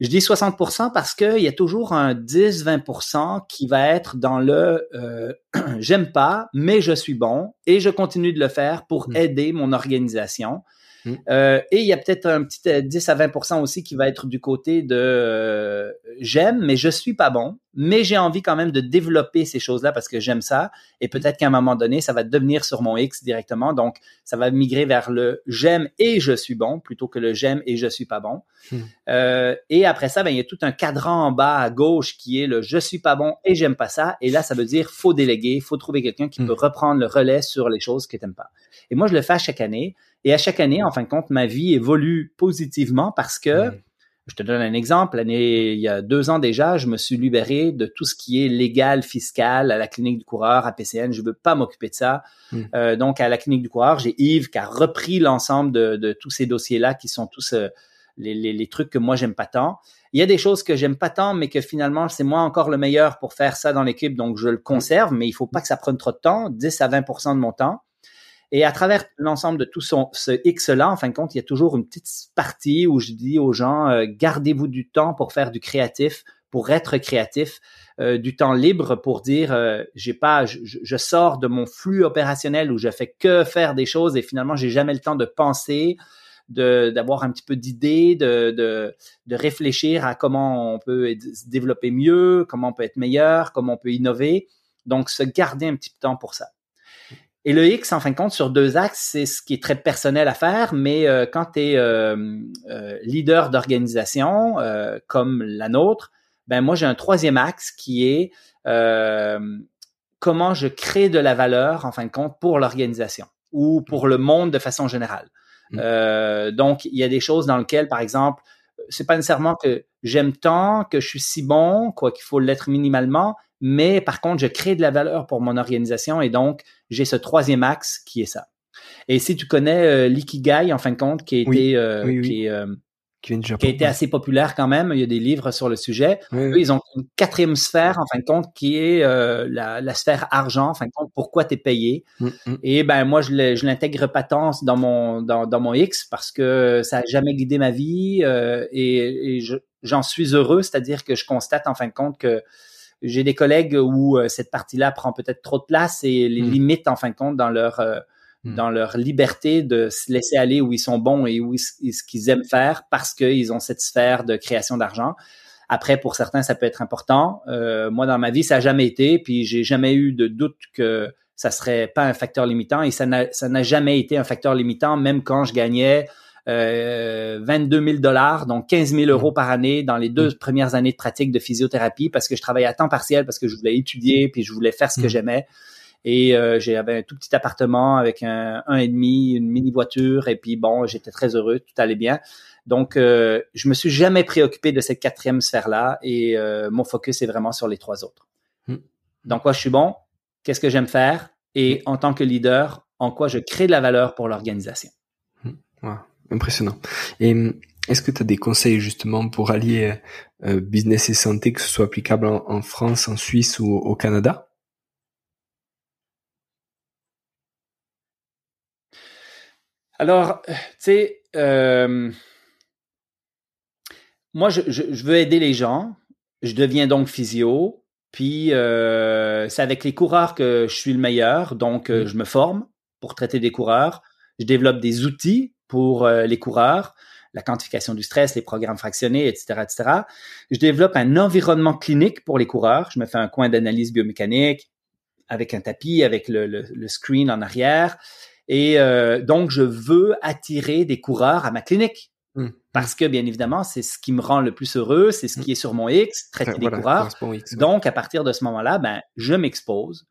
S2: Je dis 60% parce qu'il y a toujours un 10-20% qui va être dans le euh, (clears throat) j'aime pas, mais je suis bon et je continue de le faire pour hmm. aider mon organisation. Mm. Euh, et il y a peut-être un petit 10 euh, à 20% aussi qui va être du côté de euh, j'aime, mais je suis pas bon, mais j'ai envie quand même de développer ces choses-là parce que j'aime ça. Et peut-être qu'à un moment donné, ça va devenir sur mon X directement. Donc, ça va migrer vers le j'aime et je suis bon plutôt que le j'aime et je suis pas bon. Mm. Euh, et après ça, ben, il y a tout un cadran en bas à gauche qui est le je suis pas bon et j'aime pas ça. Et là, ça veut dire faut déléguer, faut trouver quelqu'un qui mm. peut reprendre le relais sur les choses que t'aimes pas. Et moi, je le fais chaque année. Et à chaque année, en fin de compte, ma vie évolue positivement parce que, je te donne un exemple, l'année, il y a deux ans déjà, je me suis libéré de tout ce qui est légal, fiscal, à la clinique du coureur, à PCN. Je veux pas m'occuper de ça. Hmm. Euh, donc, à la clinique du coureur, j'ai Yves qui a repris l'ensemble de, tous ces dossiers-là qui sont tous euh, les, trucs que moi, j'aime pas tant. Il y a des choses que j'aime pas tant, mais que finalement, c'est moi encore le meilleur pour faire ça dans l'équipe, donc je le conserve, mais il faut pas que ça prenne trop de temps, 10 à 20% de mon temps. Et à travers l'ensemble de tout son, ce X-là, en fin de compte, il y a toujours une petite partie où je dis aux gens, euh, gardez-vous du temps pour faire du créatif, pour être créatif, euh, du temps libre pour dire, euh, j'ai pas, je, je, sors de mon flux opérationnel où je fais que faire des choses et finalement, j'ai jamais le temps de penser, d'avoir un petit peu d'idées, de, de, de réfléchir à comment on peut se développer mieux, comment on peut être meilleur, comment on peut innover. Donc, se garder un petit peu de temps pour ça. Et le X, en fin de compte, sur deux axes, c'est ce qui est très personnel à faire, mais euh, quand tu es euh, euh, leader d'organisation comme la nôtre, ben moi j'ai un troisième axe qui est comment je crée de la valeur, en fin de compte, pour l'organisation ou pour le monde de façon générale. Euh, donc, il y a des choses dans lesquelles, par exemple, c'est pas nécessairement que j'aime tant, que je suis si bon, quoi qu'il faut l'être minimalement, mais par contre, je crée de la valeur pour mon organisation et donc, j'ai ce troisième axe qui est ça. Et si tu connais euh, l'ikigai, en fin de compte, qui a été, euh, qui est, euh, qui, a été assez populaire quand même. Il y a des livres sur le sujet. ils ont une quatrième sphère, en fin de compte, qui est euh, la, la, sphère argent, en fin de compte, pourquoi tu es payé. Mm, mm. Et ben moi, je l'intègre pas tant dans mon, dans, dans, mon X parce que ça a jamais guidé ma vie euh, et, et j'en suis heureux, c'est-à-dire que je constate, en fin de compte, que j'ai des collègues où euh, cette partie-là prend peut-être trop de place et les mm. limite, en fin de compte, dans leur euh, Hmm. dans leur liberté de se laisser aller où ils sont bons et où ce qu'ils aiment faire parce qu'ils ont cette sphère de création d'argent. Après, pour certains, ça peut être important. Euh, moi, dans ma vie, ça n'a jamais été, puis j'ai jamais eu de doute que ça serait pas un facteur limitant et ça n'a jamais été un facteur limitant, même quand je gagnais euh, 22 000 dollars, donc 15 000 euros par année dans les deux hmm. premières années de pratique de physiothérapie parce que je travaillais à temps partiel, parce que je voulais étudier, puis je voulais faire ce que hmm. j'aimais. Et euh, j'avais un tout petit appartement avec un, un et demi, une mini voiture. Et puis bon, j'étais très heureux, tout allait bien. Donc, euh, je me suis jamais préoccupé de cette quatrième sphère-là et euh, mon focus est vraiment sur les trois autres. Hmm. Dans quoi je suis bon, qu'est-ce que j'aime faire? Et hmm. en tant que leader, en quoi je crée de la valeur pour l'organisation?
S1: Impressionnant. Et est-ce que tu as des conseils justement pour allier euh, business et santé, que ce soit applicable en, en France, en Suisse ou au Canada?
S2: Alors, tu sais, euh, moi, je, veux aider les gens. Je deviens donc physio. Puis, euh, c'est avec les coureurs que je suis le meilleur. Donc, euh, je me forme pour traiter des coureurs. Je développe des outils pour les coureurs, la quantification du stress, les programmes fractionnés, etc., etc. Je développe un environnement clinique pour les coureurs. Je me fais un coin d'analyse biomécanique avec un tapis, avec le screen en arrière. Et euh, donc, je veux attirer des coureurs à ma clinique. Mmh. Parce que, bien évidemment, c'est ce qui me rend le plus heureux, c'est ce mmh. qui est sur mon X, traiter des coureurs. Donc, à partir de ce moment-là, ben, je m'expose,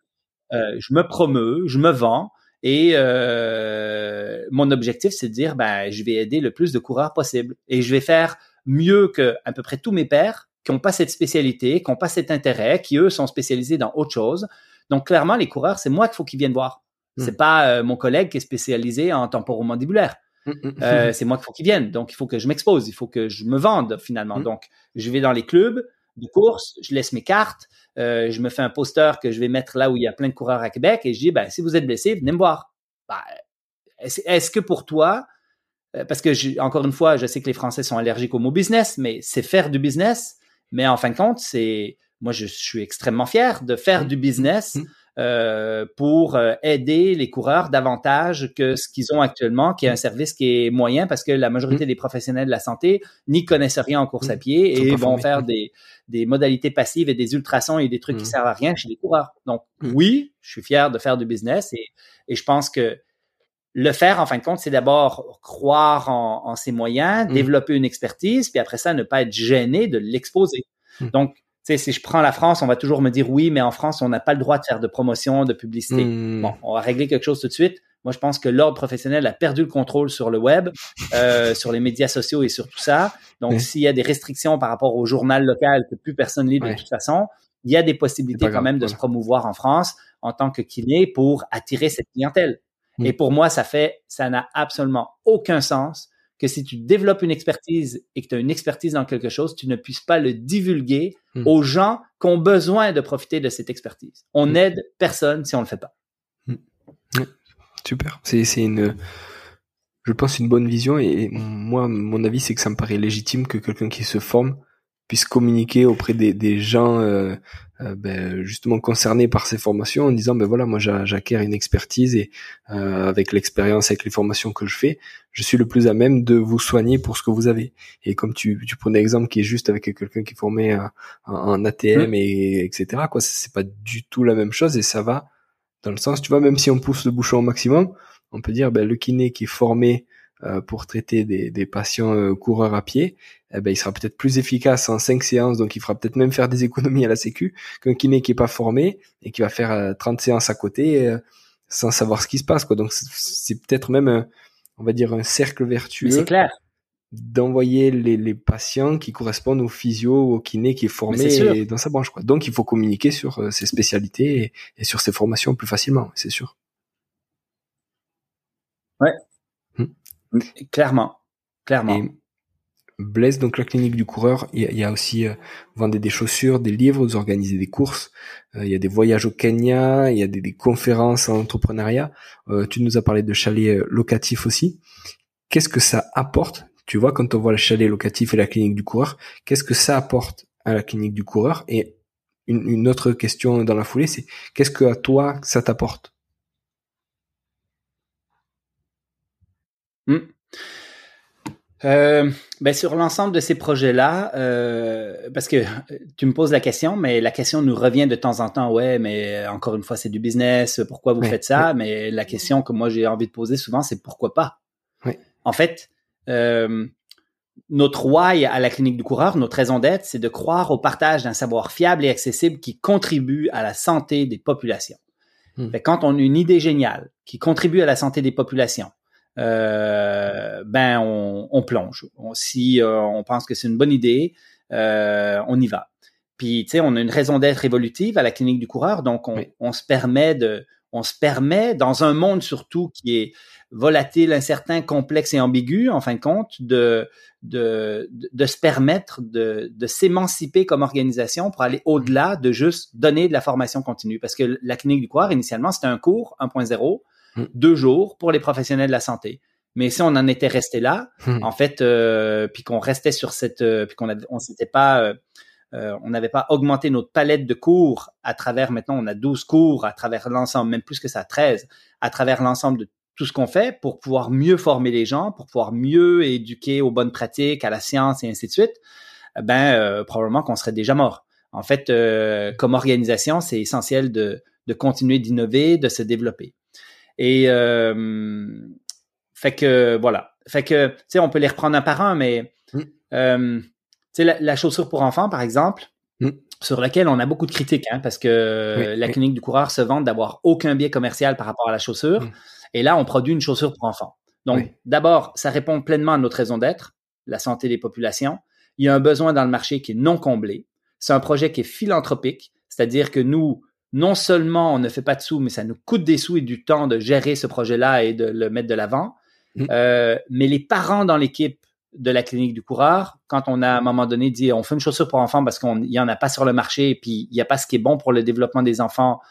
S2: euh, je me promeux, je me vends. Et euh, mon objectif, c'est de dire, ben, je vais aider le plus de coureurs possible. Et je vais faire mieux que à peu près tous mes pairs qui n'ont pas cette spécialité, qui n'ont pas cet intérêt, qui, eux, sont spécialisés dans autre chose. Donc, clairement, les coureurs, c'est moi qu'il faut qu'ils viennent voir. C'est hmm. pas euh, mon collègue qui est spécialisé en temporomandibulaire. Hmm, hmm. euh, c'est moi qu'il faut qu'il vienne. Donc, il faut que je m'expose. Il faut que je me vende finalement. Donc, je vais dans les clubs de course, je laisse mes cartes, euh, je me fais un poster que je vais mettre là où il y a plein de coureurs à Québec et je dis, ben, si vous êtes blessé, venez me voir. Ben, est-ce que pour toi, euh, parce que encore une fois, je sais que les Français sont allergiques au mot business, mais c'est faire du business. Mais en fin de compte, c'est moi, je suis extrêmement fier de faire du business euh, pour euh, aider les coureurs davantage que ce qu'ils ont actuellement, qui est un service qui est moyen parce que la majorité mm. des professionnels de la santé n'y connaissent rien en course à mm. pied et vont faire des, des modalités passives et des ultrasons et des trucs qui servent à rien chez les coureurs. Donc oui, je suis fier de faire du business et, et je pense que le faire, en fin de compte, c'est d'abord croire en, en, ses moyens, développer une expertise, puis après ça, ne pas être gêné de l'exposer. Donc, sais, si je prends la France, on va toujours me dire oui, mais en France, on n'a pas le droit de faire de promotion, de publicité. Hmm. Bon, on va régler quelque chose tout de suite. Moi, je pense que l'ordre professionnel a perdu le contrôle sur le web, (laughs) euh, sur les médias sociaux et sur tout ça. Donc, s'il y a des restrictions par rapport au journal local que plus personne lit de toute façon, il y a des possibilités quand même de se promouvoir en France en tant que kiné pour attirer cette clientèle. Hmm. Et pour moi, ça fait, ça n'a absolument aucun sens que si tu développes une expertise et que tu as une expertise dans quelque chose, tu ne puisses pas le divulguer hmm. aux gens qui ont besoin de profiter de cette expertise. On n'aide hmm. personne si on le fait pas. Hmm.
S1: Super. C'est une, je pense, une bonne vision et moi, mon avis, c'est que ça me paraît légitime que quelqu'un qui se forme puisse communiquer auprès des, des gens euh, euh, ben, justement concernés par ces formations en disant ben voilà moi j'acquiers une expertise et euh, avec l'expérience avec les formations que je fais je suis le plus à même de vous soigner pour ce que vous avez et comme tu, tu prenais l'exemple qui est juste avec quelqu'un qui est formé en, ATM mmh. et etc quoi c'est pas du tout la même chose et ça va dans le sens tu vois même si on pousse le bouchon au maximum on peut dire ben le kiné qui est formé pour traiter des, des patients euh, coureurs à pied, eh ben, il sera peut-être plus efficace en cinq séances, donc il fera peut-être même faire des économies à la sécu qu'un kiné qui est pas formé et qui va faire 30 euh, séances à côté sans savoir ce qui se passe. Quoi. Donc c'est peut-être même on va dire, un cercle vertueux.
S2: C'est clair.
S1: D'envoyer les, patients qui correspondent au physio, au kiné qui est formé dans sa branche. Quoi. Donc, il faut communiquer sur euh, ses spécialités et, sur ses formations plus facilement, c'est sûr.
S2: Ouais. Clairement. Clairement.
S1: Blaise, donc la clinique du coureur, il y, a aussi euh, vendre des chaussures, des livres, vous organisez des courses, euh, il y a des voyages au Kenya, il y a des, conférences en entrepreneuriat. Euh, tu nous as parlé de chalet locatif aussi. Qu'est-ce que ça apporte? Tu vois, quand on voit le chalet locatif et la clinique du coureur, qu'est-ce que ça apporte à la clinique du coureur? Et une, autre question dans la foulée, c'est qu'est-ce que à toi ça t'apporte?
S2: Hmm. Euh, ben sur l'ensemble de ces projets-là, euh, parce que tu me poses la question, mais la question nous revient de temps en temps. Ouais, mais encore une fois, c'est du business. Pourquoi vous faites ça? Mais la question que moi j'ai envie de poser souvent, c'est pourquoi pas? En fait, euh, notre why à la clinique du coureur, notre raison d'être, c'est de croire au partage d'un savoir fiable et accessible qui contribue à la santé des populations. Hmm. quand on a une idée géniale qui contribue à la santé des populations, euh, ben on, plonge. si euh, on pense que c'est une bonne idée, euh, on y va. Puis tu sais, on a une raison d'être évolutive à la clinique du coureur, donc on, se permet de, on se permet dans un monde surtout qui est volatile, incertain, complexe et ambigu, en fin de compte, de de, de, se permettre de, de s'émanciper comme organisation pour aller au-delà de juste donner de la formation continue. Parce que la clinique du coureur, initialement, c'était un cours 1.0 Mm. deux jours pour les professionnels de la santé. Mais si on en était resté là, mm. en fait, euh, puis qu'on restait sur cette, euh, puis qu'on on s'était pas, euh, euh, on n'avait pas augmenté notre palette de cours à travers. Maintenant, on a 12 cours à travers l'ensemble, même plus que ça, 13, à travers l'ensemble de tout ce qu'on fait pour pouvoir mieux former les gens, pour pouvoir mieux éduquer aux bonnes pratiques, à la science et ainsi de suite. Ben, probablement qu'on serait déjà mort. En fait, comme organisation, c'est essentiel de, de continuer d'innover, de se développer. Et euh, fait que voilà. Fait que tu sais, on peut les reprendre un par un, mais mm. euh, tu sais, la, chaussure pour enfants, par exemple, mm. sur laquelle on a beaucoup de critiques, hein, parce que la clinique du coureur se vante d'avoir aucun biais commercial par rapport à la chaussure. Mm. Et là, on produit une chaussure pour enfants. Donc, d'abord, ça répond pleinement à notre raison d'être, la santé des populations. Il y a un besoin dans le marché qui est non comblé. C'est un projet qui est philanthropique, c'est-à-dire que nous, non seulement on ne fait pas de sous, mais ça nous coûte des sous et du temps de gérer ce projet-là et de le mettre de l'avant. Mm. Euh, mais les parents dans l'équipe de la clinique du coureur, quand on a à un moment donné dit on fait une chaussure pour enfants parce qu'il n'y en a pas sur le marché et puis il n'y a pas ce qui est bon pour le développement des enfants,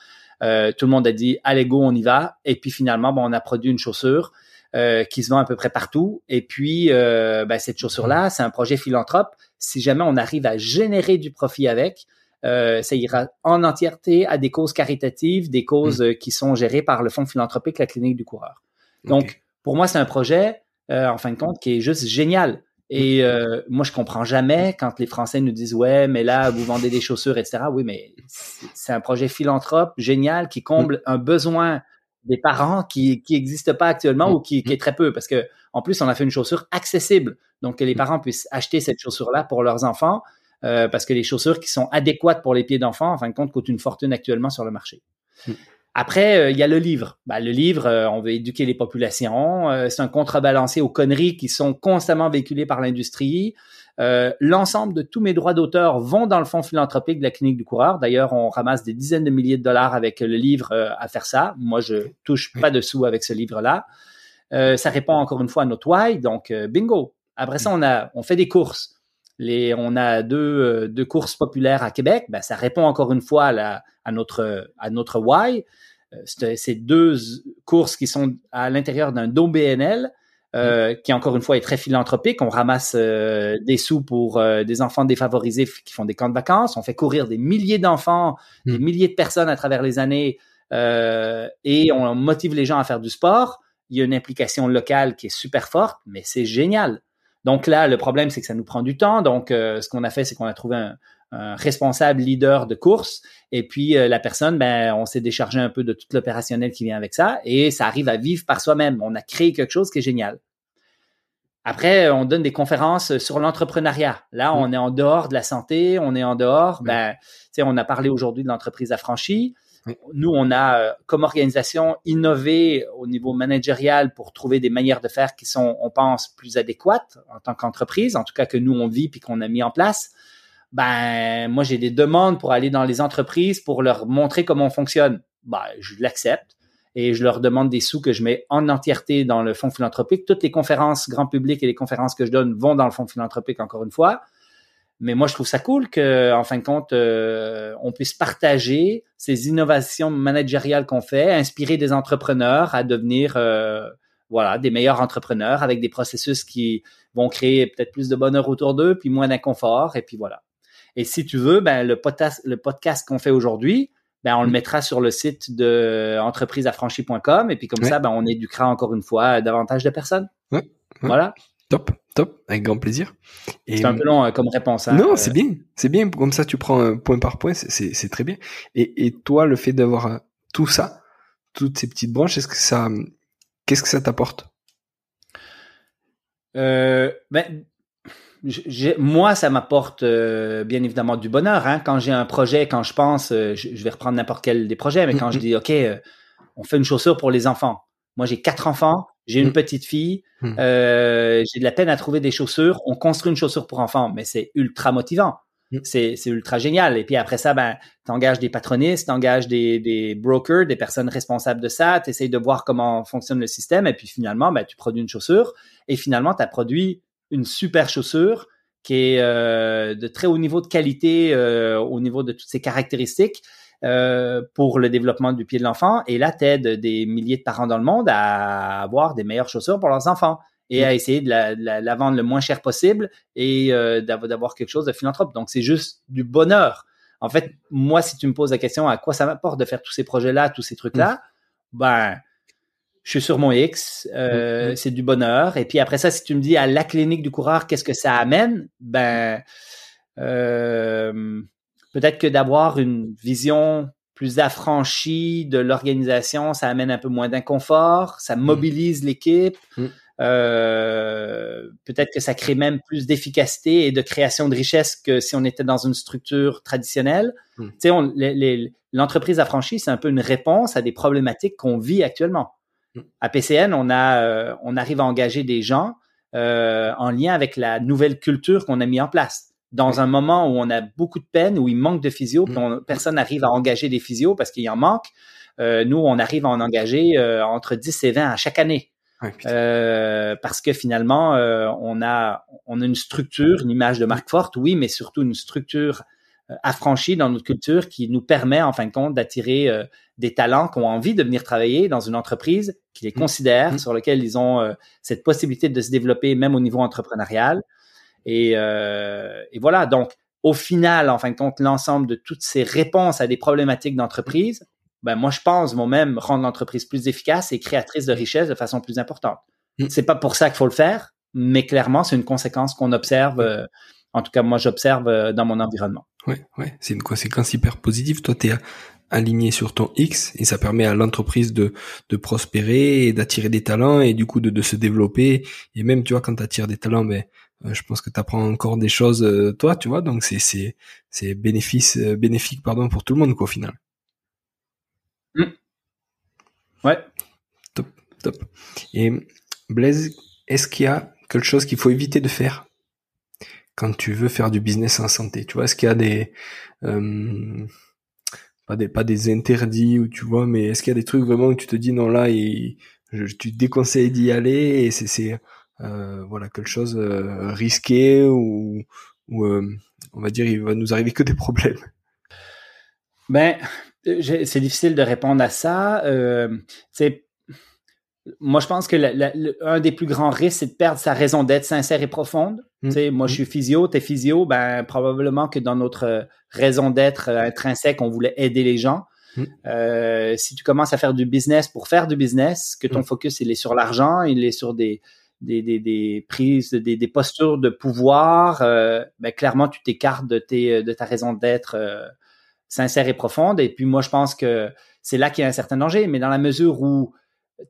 S2: euh, tout le monde a dit allez go, on y va. Et puis finalement, bon, on a produit une chaussure euh, qui se vend à peu près partout. Et puis ben, cette chaussure-là, c'est un projet philanthrope. Si jamais on arrive à générer du profit avec, euh, ça ira en entièreté à des causes caritatives, des causes mm. euh, qui sont gérées par le fonds philanthropique La Clinique du Coureur. Donc, pour moi, c'est un projet, euh, en fin de compte, qui est juste génial. Et mm. moi, je comprends jamais quand les Français nous disent ouais, mais là, vous vendez des chaussures, etc. Oui, mais c'est un projet philanthrope génial qui comble un besoin des parents qui qui n'existe pas actuellement ou qui, qui, est très peu parce que en plus on a fait une chaussure accessible donc que les parents puissent acheter cette chaussure là pour leurs enfants euh, parce que les chaussures qui sont adéquates pour les pieds d'enfant, en fin de compte, coûtent une fortune actuellement sur le marché. Hmm. Après, euh, il y a le livre. Ben, le livre, euh, on veut éduquer les populations. c'est un contrebalancé aux conneries qui sont constamment véhiculées par l'industrie. L'ensemble de tous mes droits d'auteur vont dans le fonds philanthropique de la clinique du coureur. D'ailleurs, on ramasse des dizaines de milliers de dollars avec le livre à faire ça. Moi, je touche pas de sous avec ce livre-là. ça répond encore une fois à notre why. Donc, bingo. Après ça, on a, on fait des courses on a euh, deux, courses populaires à Québec, ben, ça répond encore une fois à, notre, à notre why. Euh, c'est deux courses qui sont à l'intérieur d'un don BNL, euh, mm. qui encore une fois est très philanthropique. On ramasse des sous pour des enfants défavorisés qui font des camps de vacances. On fait courir des milliers d'enfants, mm. des milliers de personnes à travers les années, et on motive les gens à faire du sport. Il y a une implication locale qui est super forte, mais c'est génial. Donc là, le problème, c'est que ça nous prend du temps. Donc, euh, ce qu'on a fait, c'est qu'on a trouvé un, responsable leader de course. Et puis, euh, la personne, ben, on s'est déchargé un peu de tout l'opérationnel qui vient avec ça. Et ça arrive à vivre par soi-même. On a créé quelque chose qui est génial. Après, on donne des conférences sur l'entrepreneuriat. Là, mm. on est en dehors de la santé, on est en dehors. Mm. Ben, tu sais, on a parlé aujourd'hui de l'entreprise affranchie. Nous, on a, comme organisation, innové au niveau managérial pour trouver des manières de faire qui sont, on pense, plus adéquates en tant qu'entreprise, en tout cas que nous, on vit puis qu'on a mis en place. Ben, moi, j'ai des demandes pour aller dans les entreprises pour leur montrer comment on fonctionne. Ben, je l'accepte et je leur demande des sous que je mets en entièreté dans le fonds philanthropique. Toutes les conférences grand public et les conférences que je donne vont dans le fonds philanthropique, encore une fois. Mais moi, je trouve ça cool que, en fin de compte, euh, on puisse partager ces innovations managériales qu'on fait, inspirer des entrepreneurs à devenir, euh, voilà, des meilleurs entrepreneurs avec des processus qui vont créer peut-être plus de bonheur autour d'eux, puis moins d'inconfort, et puis voilà. Et si tu veux, ben le podcast, le podcast qu'on fait aujourd'hui, ben on le mm. mettra sur le site de entrepriseaffranchie.com, et puis comme ça, ben on éduquera encore une fois davantage de personnes. Voilà.
S1: Top, top, avec grand plaisir.
S2: C'est un peu long euh, comme réponse. Hein,
S1: non, euh. c'est bien, c'est bien. Comme ça, tu prends point par point, c'est très bien. Et, et toi, le fait d'avoir euh, tout ça, toutes ces petites branches, est-ce que ça, qu'est-ce que ça t'apporte?
S2: Euh, ben, moi, ça m'apporte bien évidemment du bonheur. Hein. Quand j'ai un projet, quand je pense, je, vais reprendre n'importe quel des projets, mais quand je dis, OK, on fait une chaussure pour les enfants. Moi, j'ai quatre enfants. J'ai une mm. petite fille, mm. euh, j'ai de la peine à trouver des chaussures. On construit une chaussure pour enfants, mais c'est ultra motivant. Mm. C'est, ultra génial. Et puis après ça, ben, t'engages des patronistes, t'engages des, des brokers, des personnes responsables de ça, t'essayes de voir comment fonctionne le système. Et puis finalement, ben, tu produis une chaussure. Et finalement, tu as produit une super chaussure qui est euh, de très haut niveau de qualité euh, au niveau de toutes ses caractéristiques. Euh, pour le développement du pied de l'enfant et là, t'aides des milliers de parents dans le monde à avoir des meilleures chaussures pour leurs enfants et à essayer de la, vendre le moins cher possible et euh, d'avoir quelque chose de philanthrope. Donc, c'est juste du bonheur. En fait, moi, si tu me poses la question à quoi ça m'apporte de faire tous ces projets-là, tous ces trucs-là, mm. ben, je suis sur mon X, euh, mm. c'est du bonheur. Et puis après ça, si tu me dis à la clinique du coureur, qu'est-ce que ça amène, ben, euh, peut-être que d'avoir une vision plus affranchie de l'organisation, ça amène un peu moins d'inconfort, ça mm. mobilise l'équipe. Mm. Euh, peut-être que ça crée même plus d'efficacité et de création de richesse que si on était dans une structure traditionnelle. Mm. Tu sais, l'entreprise affranchie, c'est un peu une réponse à des problématiques qu'on vit actuellement. À PCN, on a, euh, on arrive à engager des gens euh, en lien avec la nouvelle culture qu'on a mis en place dans un moment où on a beaucoup de peine, où il manque de physio, puis mm. personne n'arrive à engager des physios parce qu'il en manque. Euh, nous, on arrive à en engager euh, entre 10 et 20 à chaque année. Euh, parce que finalement, on a on a une structure, une image de marque forte, oui, mais surtout une structure affranchie dans notre culture qui nous permet, en fin de compte, d'attirer des talents qui ont envie de venir travailler dans une entreprise qui les mm. considère, mm. sur lequel ils ont cette possibilité de se développer même au niveau entrepreneurial. Euh, et, voilà, donc au final, en fin de compte, l'ensemble de toutes ces réponses à des problématiques d'entreprise, ben moi je pense vont même rendre l'entreprise plus efficace et créatrice de richesse de façon plus importante. Mm. C'est pas pour ça qu'il faut le faire, mais clairement c'est une conséquence qu'on observe. Euh, en tout cas, moi j'observe euh, dans mon environnement.
S1: Ouais, ouais, c'est une conséquence hyper positive. Toi, tu es aligné sur ton X et ça permet à l'entreprise de, de prospérer et d'attirer des talents et du coup de, de se développer. Et même, tu vois, quand tu attires des talents, ben, je pense que tu apprends encore des choses euh, toi, tu vois, donc c'est c'est c'est bénéfice euh, bénéfique pardon pour tout le monde quoi au final.
S2: Mmh. Ouais.
S1: Top, top. Et Blaise, est-ce qu'il y a quelque chose qu'il faut éviter de faire quand tu veux faire du business en santé? Tu vois, est-ce qu'il y a des pas des pas des interdits ou tu vois, mais est-ce qu'il y a des trucs vraiment où tu te dis non là et je, tu te déconseilles d'y aller et c'est c'est euh, voilà quelque chose euh, risqué ou, ou euh, on va dire il va nous arriver que des problèmes
S2: Ben c'est difficile de répondre à ça. c'est moi, je pense que un des plus grands risques, c'est de perdre sa raison d'être sincère et profonde. Mmh. Moi, je mmh. suis physio, t'es physio, ben probablement que dans notre raison d'être intrinsèque, on voulait aider les gens. Mmh. si tu commences à faire du business pour faire du business, que ton focus il est sur l'argent, il est sur des des, des, prises, des, des, postures de pouvoir, euh, ben, clairement, tu t'écartes de, tes, de ta raison d'être euh, sincère et profonde. Et puis moi, je pense que c'est là qu'il y a un certain danger. Mais dans la mesure où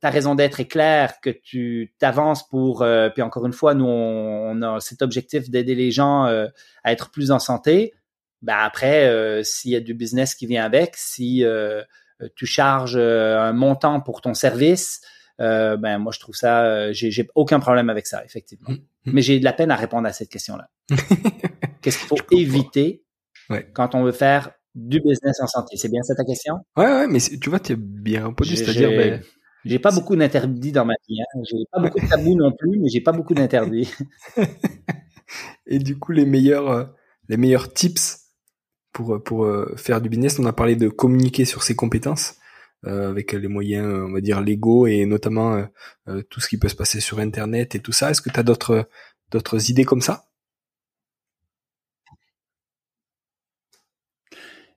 S2: ta raison d'être est claire, que tu t'avances pour, euh, puis encore une fois, nous, on, a cet objectif d'aider les gens à être plus en santé. Ben après, s'il y a du business qui vient avec, si tu charges un montant pour ton service. Ben moi je trouve ça, j'ai aucun problème avec ça effectivement. Mmh, mmh. Mais j'ai de la peine à répondre à cette question-là. (laughs) Qu'est-ce qu'il faut éviter quand on veut faire du business en santé? C'est bien ça ta question?
S1: Ouais, ouais, mais tu vois, tu es bien répondu, c'est-à-dire ben,
S2: j'ai pas beaucoup d'interdits dans ma vie. Hein. J'ai pas beaucoup de tabous non plus, mais j'ai pas beaucoup d'interdits. (laughs)
S1: Et du coup, les meilleurs, euh, les meilleurs tips pour pour euh, faire du business, on a parlé de communiquer sur ses compétences euh, avec les moyens, on va dire légaux et notamment tout ce qui peut se passer sur Internet et tout ça. Est-ce que tu as d'autres d'autres idées comme ça?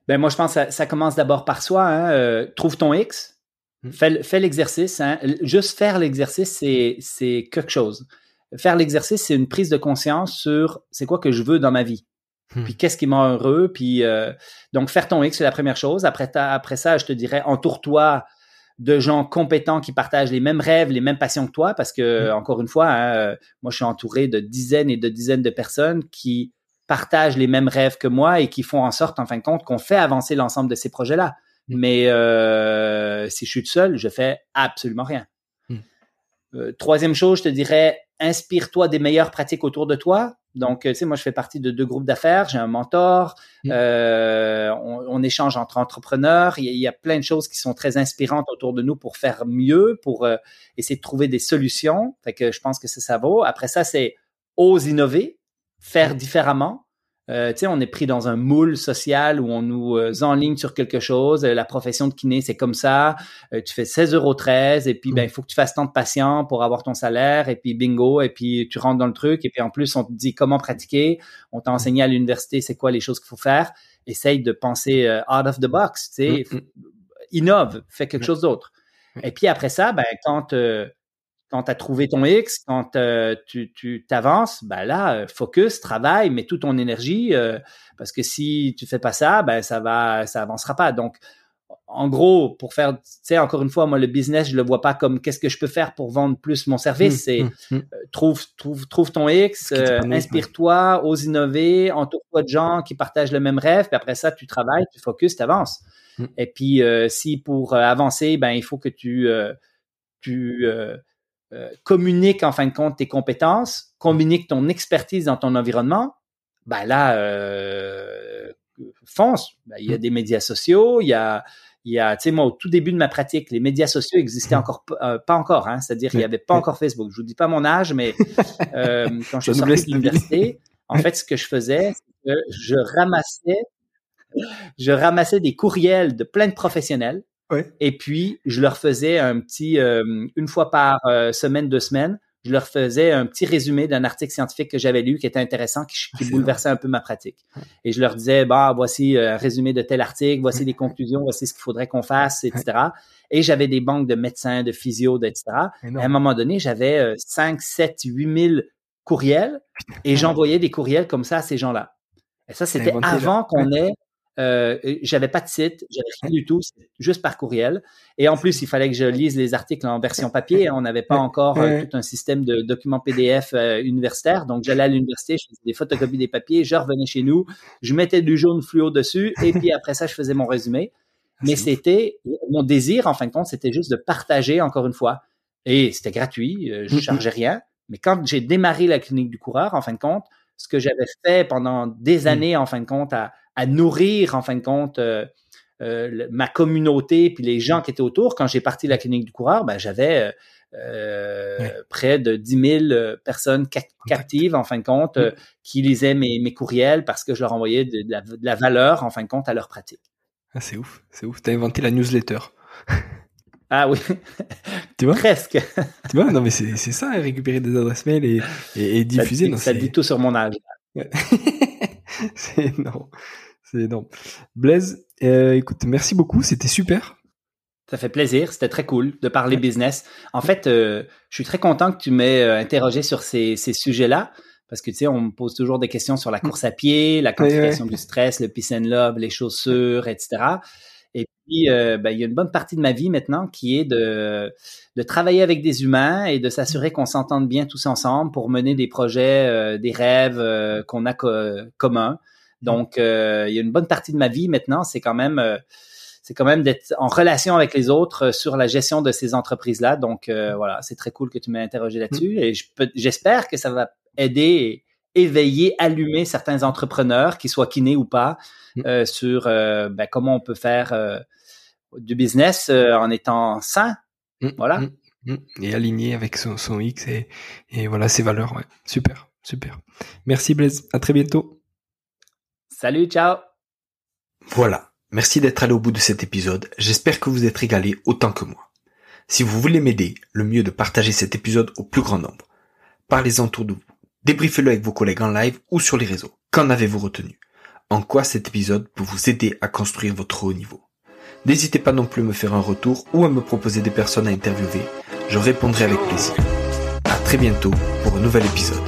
S2: Ben moi, je pense que ça, commence d'abord par soi. Hein. trouve ton X Mmh. Fais, l'exercice. Hein. Juste faire l'exercice, c'est quelque chose. Faire l'exercice, c'est une prise de conscience sur c'est quoi que je veux dans ma vie. Mmh. Puis qu'est-ce qui m'a heureux. Puis euh, donc faire ton X, c'est la première chose. Après, après ça, je te dirais, entoure-toi de gens compétents qui partagent les mêmes rêves, les mêmes passions que toi, parce que mmh. encore une fois, hein, euh, moi je suis entouré de dizaines et de dizaines de personnes qui partagent les mêmes rêves que moi et qui font en sorte, en fin de compte, qu'on fait avancer l'ensemble de ces projets-là. Mm. Mais euh, si je suis tout seul, je fais absolument rien. Euh, troisième chose, je te dirais, inspire-toi des meilleures pratiques autour de toi. Donc, tu sais, moi, je fais partie de deux groupes d'affaires. J'ai un mentor. Mm. Euh, on, échange entre entrepreneurs. Il y, a, plein de choses qui sont très inspirantes autour de nous pour faire mieux, pour essayer de trouver des solutions. Fait que je pense que ça, ça vaut. Après ça, c'est ose innover, faire différemment. Euh, tu sais, on est pris dans un moule social où on nous euh, enligne sur quelque chose. Euh, la profession de kiné, c'est comme ça. tu fais 16,13 euros et puis ben il faut que tu fasses tant de patients pour avoir ton salaire et puis bingo et puis tu rentres dans le truc et puis en plus on te dit comment pratiquer. On t'a enseigné à l'université c'est quoi les choses qu'il faut faire. Essaye de penser out of the box. Tu sais, mm, mm. innove, fais quelque chose d'autre. Et puis après ça, ben quand quand tu as trouvé ton X, quand euh, tu t'avances, ben là, euh, focus, travaille, mets toute ton énergie, euh, parce que si tu fais pas ça, ben ça va, ça avancera pas. Donc, en gros, pour faire, tu sais, encore une fois, moi, le business, je le vois pas comme qu'est-ce que je peux faire pour vendre plus mon service. Mmh, c'est mmh, mmh. trouve, trouve, trouve ton X, inspire-toi, ose innover, entoure-toi de gens qui partagent le même rêve, puis après ça, tu travailles, tu focus, tu avances. Et puis, si pour avancer, ben il faut que tu, tu euh, communique en fin de compte tes compétences, communique ton expertise dans ton environnement, ben là, euh, fonce. Ben, il y a mm. des médias sociaux, il y a, il y a, tu sais, moi, au tout début de ma pratique, les médias sociaux existaient mm. encore euh, pas encore, hein, c'est-à-dire il n'y avait pas encore Facebook. Je vous dis pas mon âge, mais euh, (laughs) quand je suis sorti de l'université, en fait, ce que je faisais, c'est que je ramassais, je ramassais des courriels de plein de professionnels et puis, je leur faisais un petit, euh, une fois par euh, semaine, deux semaines, je leur faisais un petit résumé d'un article scientifique que j'avais lu qui était intéressant, qui, qui ah, bouleversait un peu ma pratique. Et je leur disais, bah, voici euh, un résumé de tel article, voici les conclusions, voici ce qu'il faudrait qu'on fasse, etc. Et j'avais des banques de médecins, de physio, etc. à un moment donné, j'avais 5, 7, 8 000 courriels et j'envoyais des courriels comme ça à ces gens-là. Et ça, c'était avant qu'on ait euh, j'avais pas de site, j'avais rien du tout, juste par courriel. Et en plus, il fallait que je lise les articles en version papier. On n'avait pas encore euh, tout un système de documents PDF euh, universitaire. Donc, j'allais à l'université, je faisais des photocopies des papiers, je revenais chez nous, je mettais du jaune fluo dessus, et puis après ça, je faisais mon résumé. Ah, Mais c'était mon désir, en fin de compte, c'était juste de partager encore une fois. Et c'était gratuit, euh, je mm, mm. chargeais rien. Mais quand j'ai démarré la clinique du coureur, en fin de compte, ce que j'avais fait pendant des mm. années, en fin de compte, à, à nourrir, en fin de compte, euh, euh, ma communauté puis les gens qui étaient autour. Quand j'ai parti la clinique du coureur, ben, j'avais euh, près de 10 000 personnes captives, en fin de compte, qui lisaient mes, mes, courriels parce que je leur envoyais de, la, valeur, en fin de compte, à leur pratique.
S1: Ah, c'est ouf, c'est ouf. T'as inventé la newsletter. (laughs)
S2: Ah oui. tu vois? Presque.
S1: tu vois, non mais c'est ça, récupérer des adresses mail et, et, diffuser.
S2: Ça, dit, tout sur mon âge. (laughs)
S1: c'est non. C'est énorme. Blaise, euh, écoute, merci beaucoup, c'était super.
S2: Ça fait plaisir, c'était très cool de parler business. En fait, euh, je suis très content que tu m'aies euh, interrogé sur ces, sujets-là, parce que tu sais, on me pose toujours des questions sur la course à pied, la quantification du stress, le peace and love, les chaussures, etc. Et puis, ben, il y a une bonne partie de ma vie maintenant qui est de, de travailler avec des humains et de s'assurer qu'on s'entende bien tous ensemble pour mener des projets, des rêves qu'on a communs. Donc, euh, il y a une bonne partie de ma vie maintenant, c'est quand même, euh, c'est quand même d'être en relation avec les autres sur la gestion de ces entreprises-là. Donc voilà, c'est très cool que tu m'aies interrogé là-dessus mm. et j'espère que ça va aider éveiller, allumer certains entrepreneurs, qu'ils soient kinés ou pas, mm. sur ben, comment on peut faire du business en étant sain. Mm. Voilà.
S1: Et aligné avec son, son X et, et voilà ses valeurs. Ouais. Super, super. Merci Blaise. À très bientôt.
S2: Salut, ciao.
S1: Voilà. Merci d'être allé au bout de cet épisode. J'espère que vous êtes régalé autant que moi. Si vous voulez m'aider, le mieux de partager cet épisode au plus grand nombre. Parlez-en autour de vous. Débriefez-le avec vos collègues en live ou sur les réseaux. Qu'en avez-vous retenu? En quoi cet épisode peut vous aider à construire votre haut niveau? N'hésitez pas non plus à me faire un retour ou à me proposer des personnes à interviewer. Je répondrai avec plaisir. À très bientôt pour un nouvel épisode.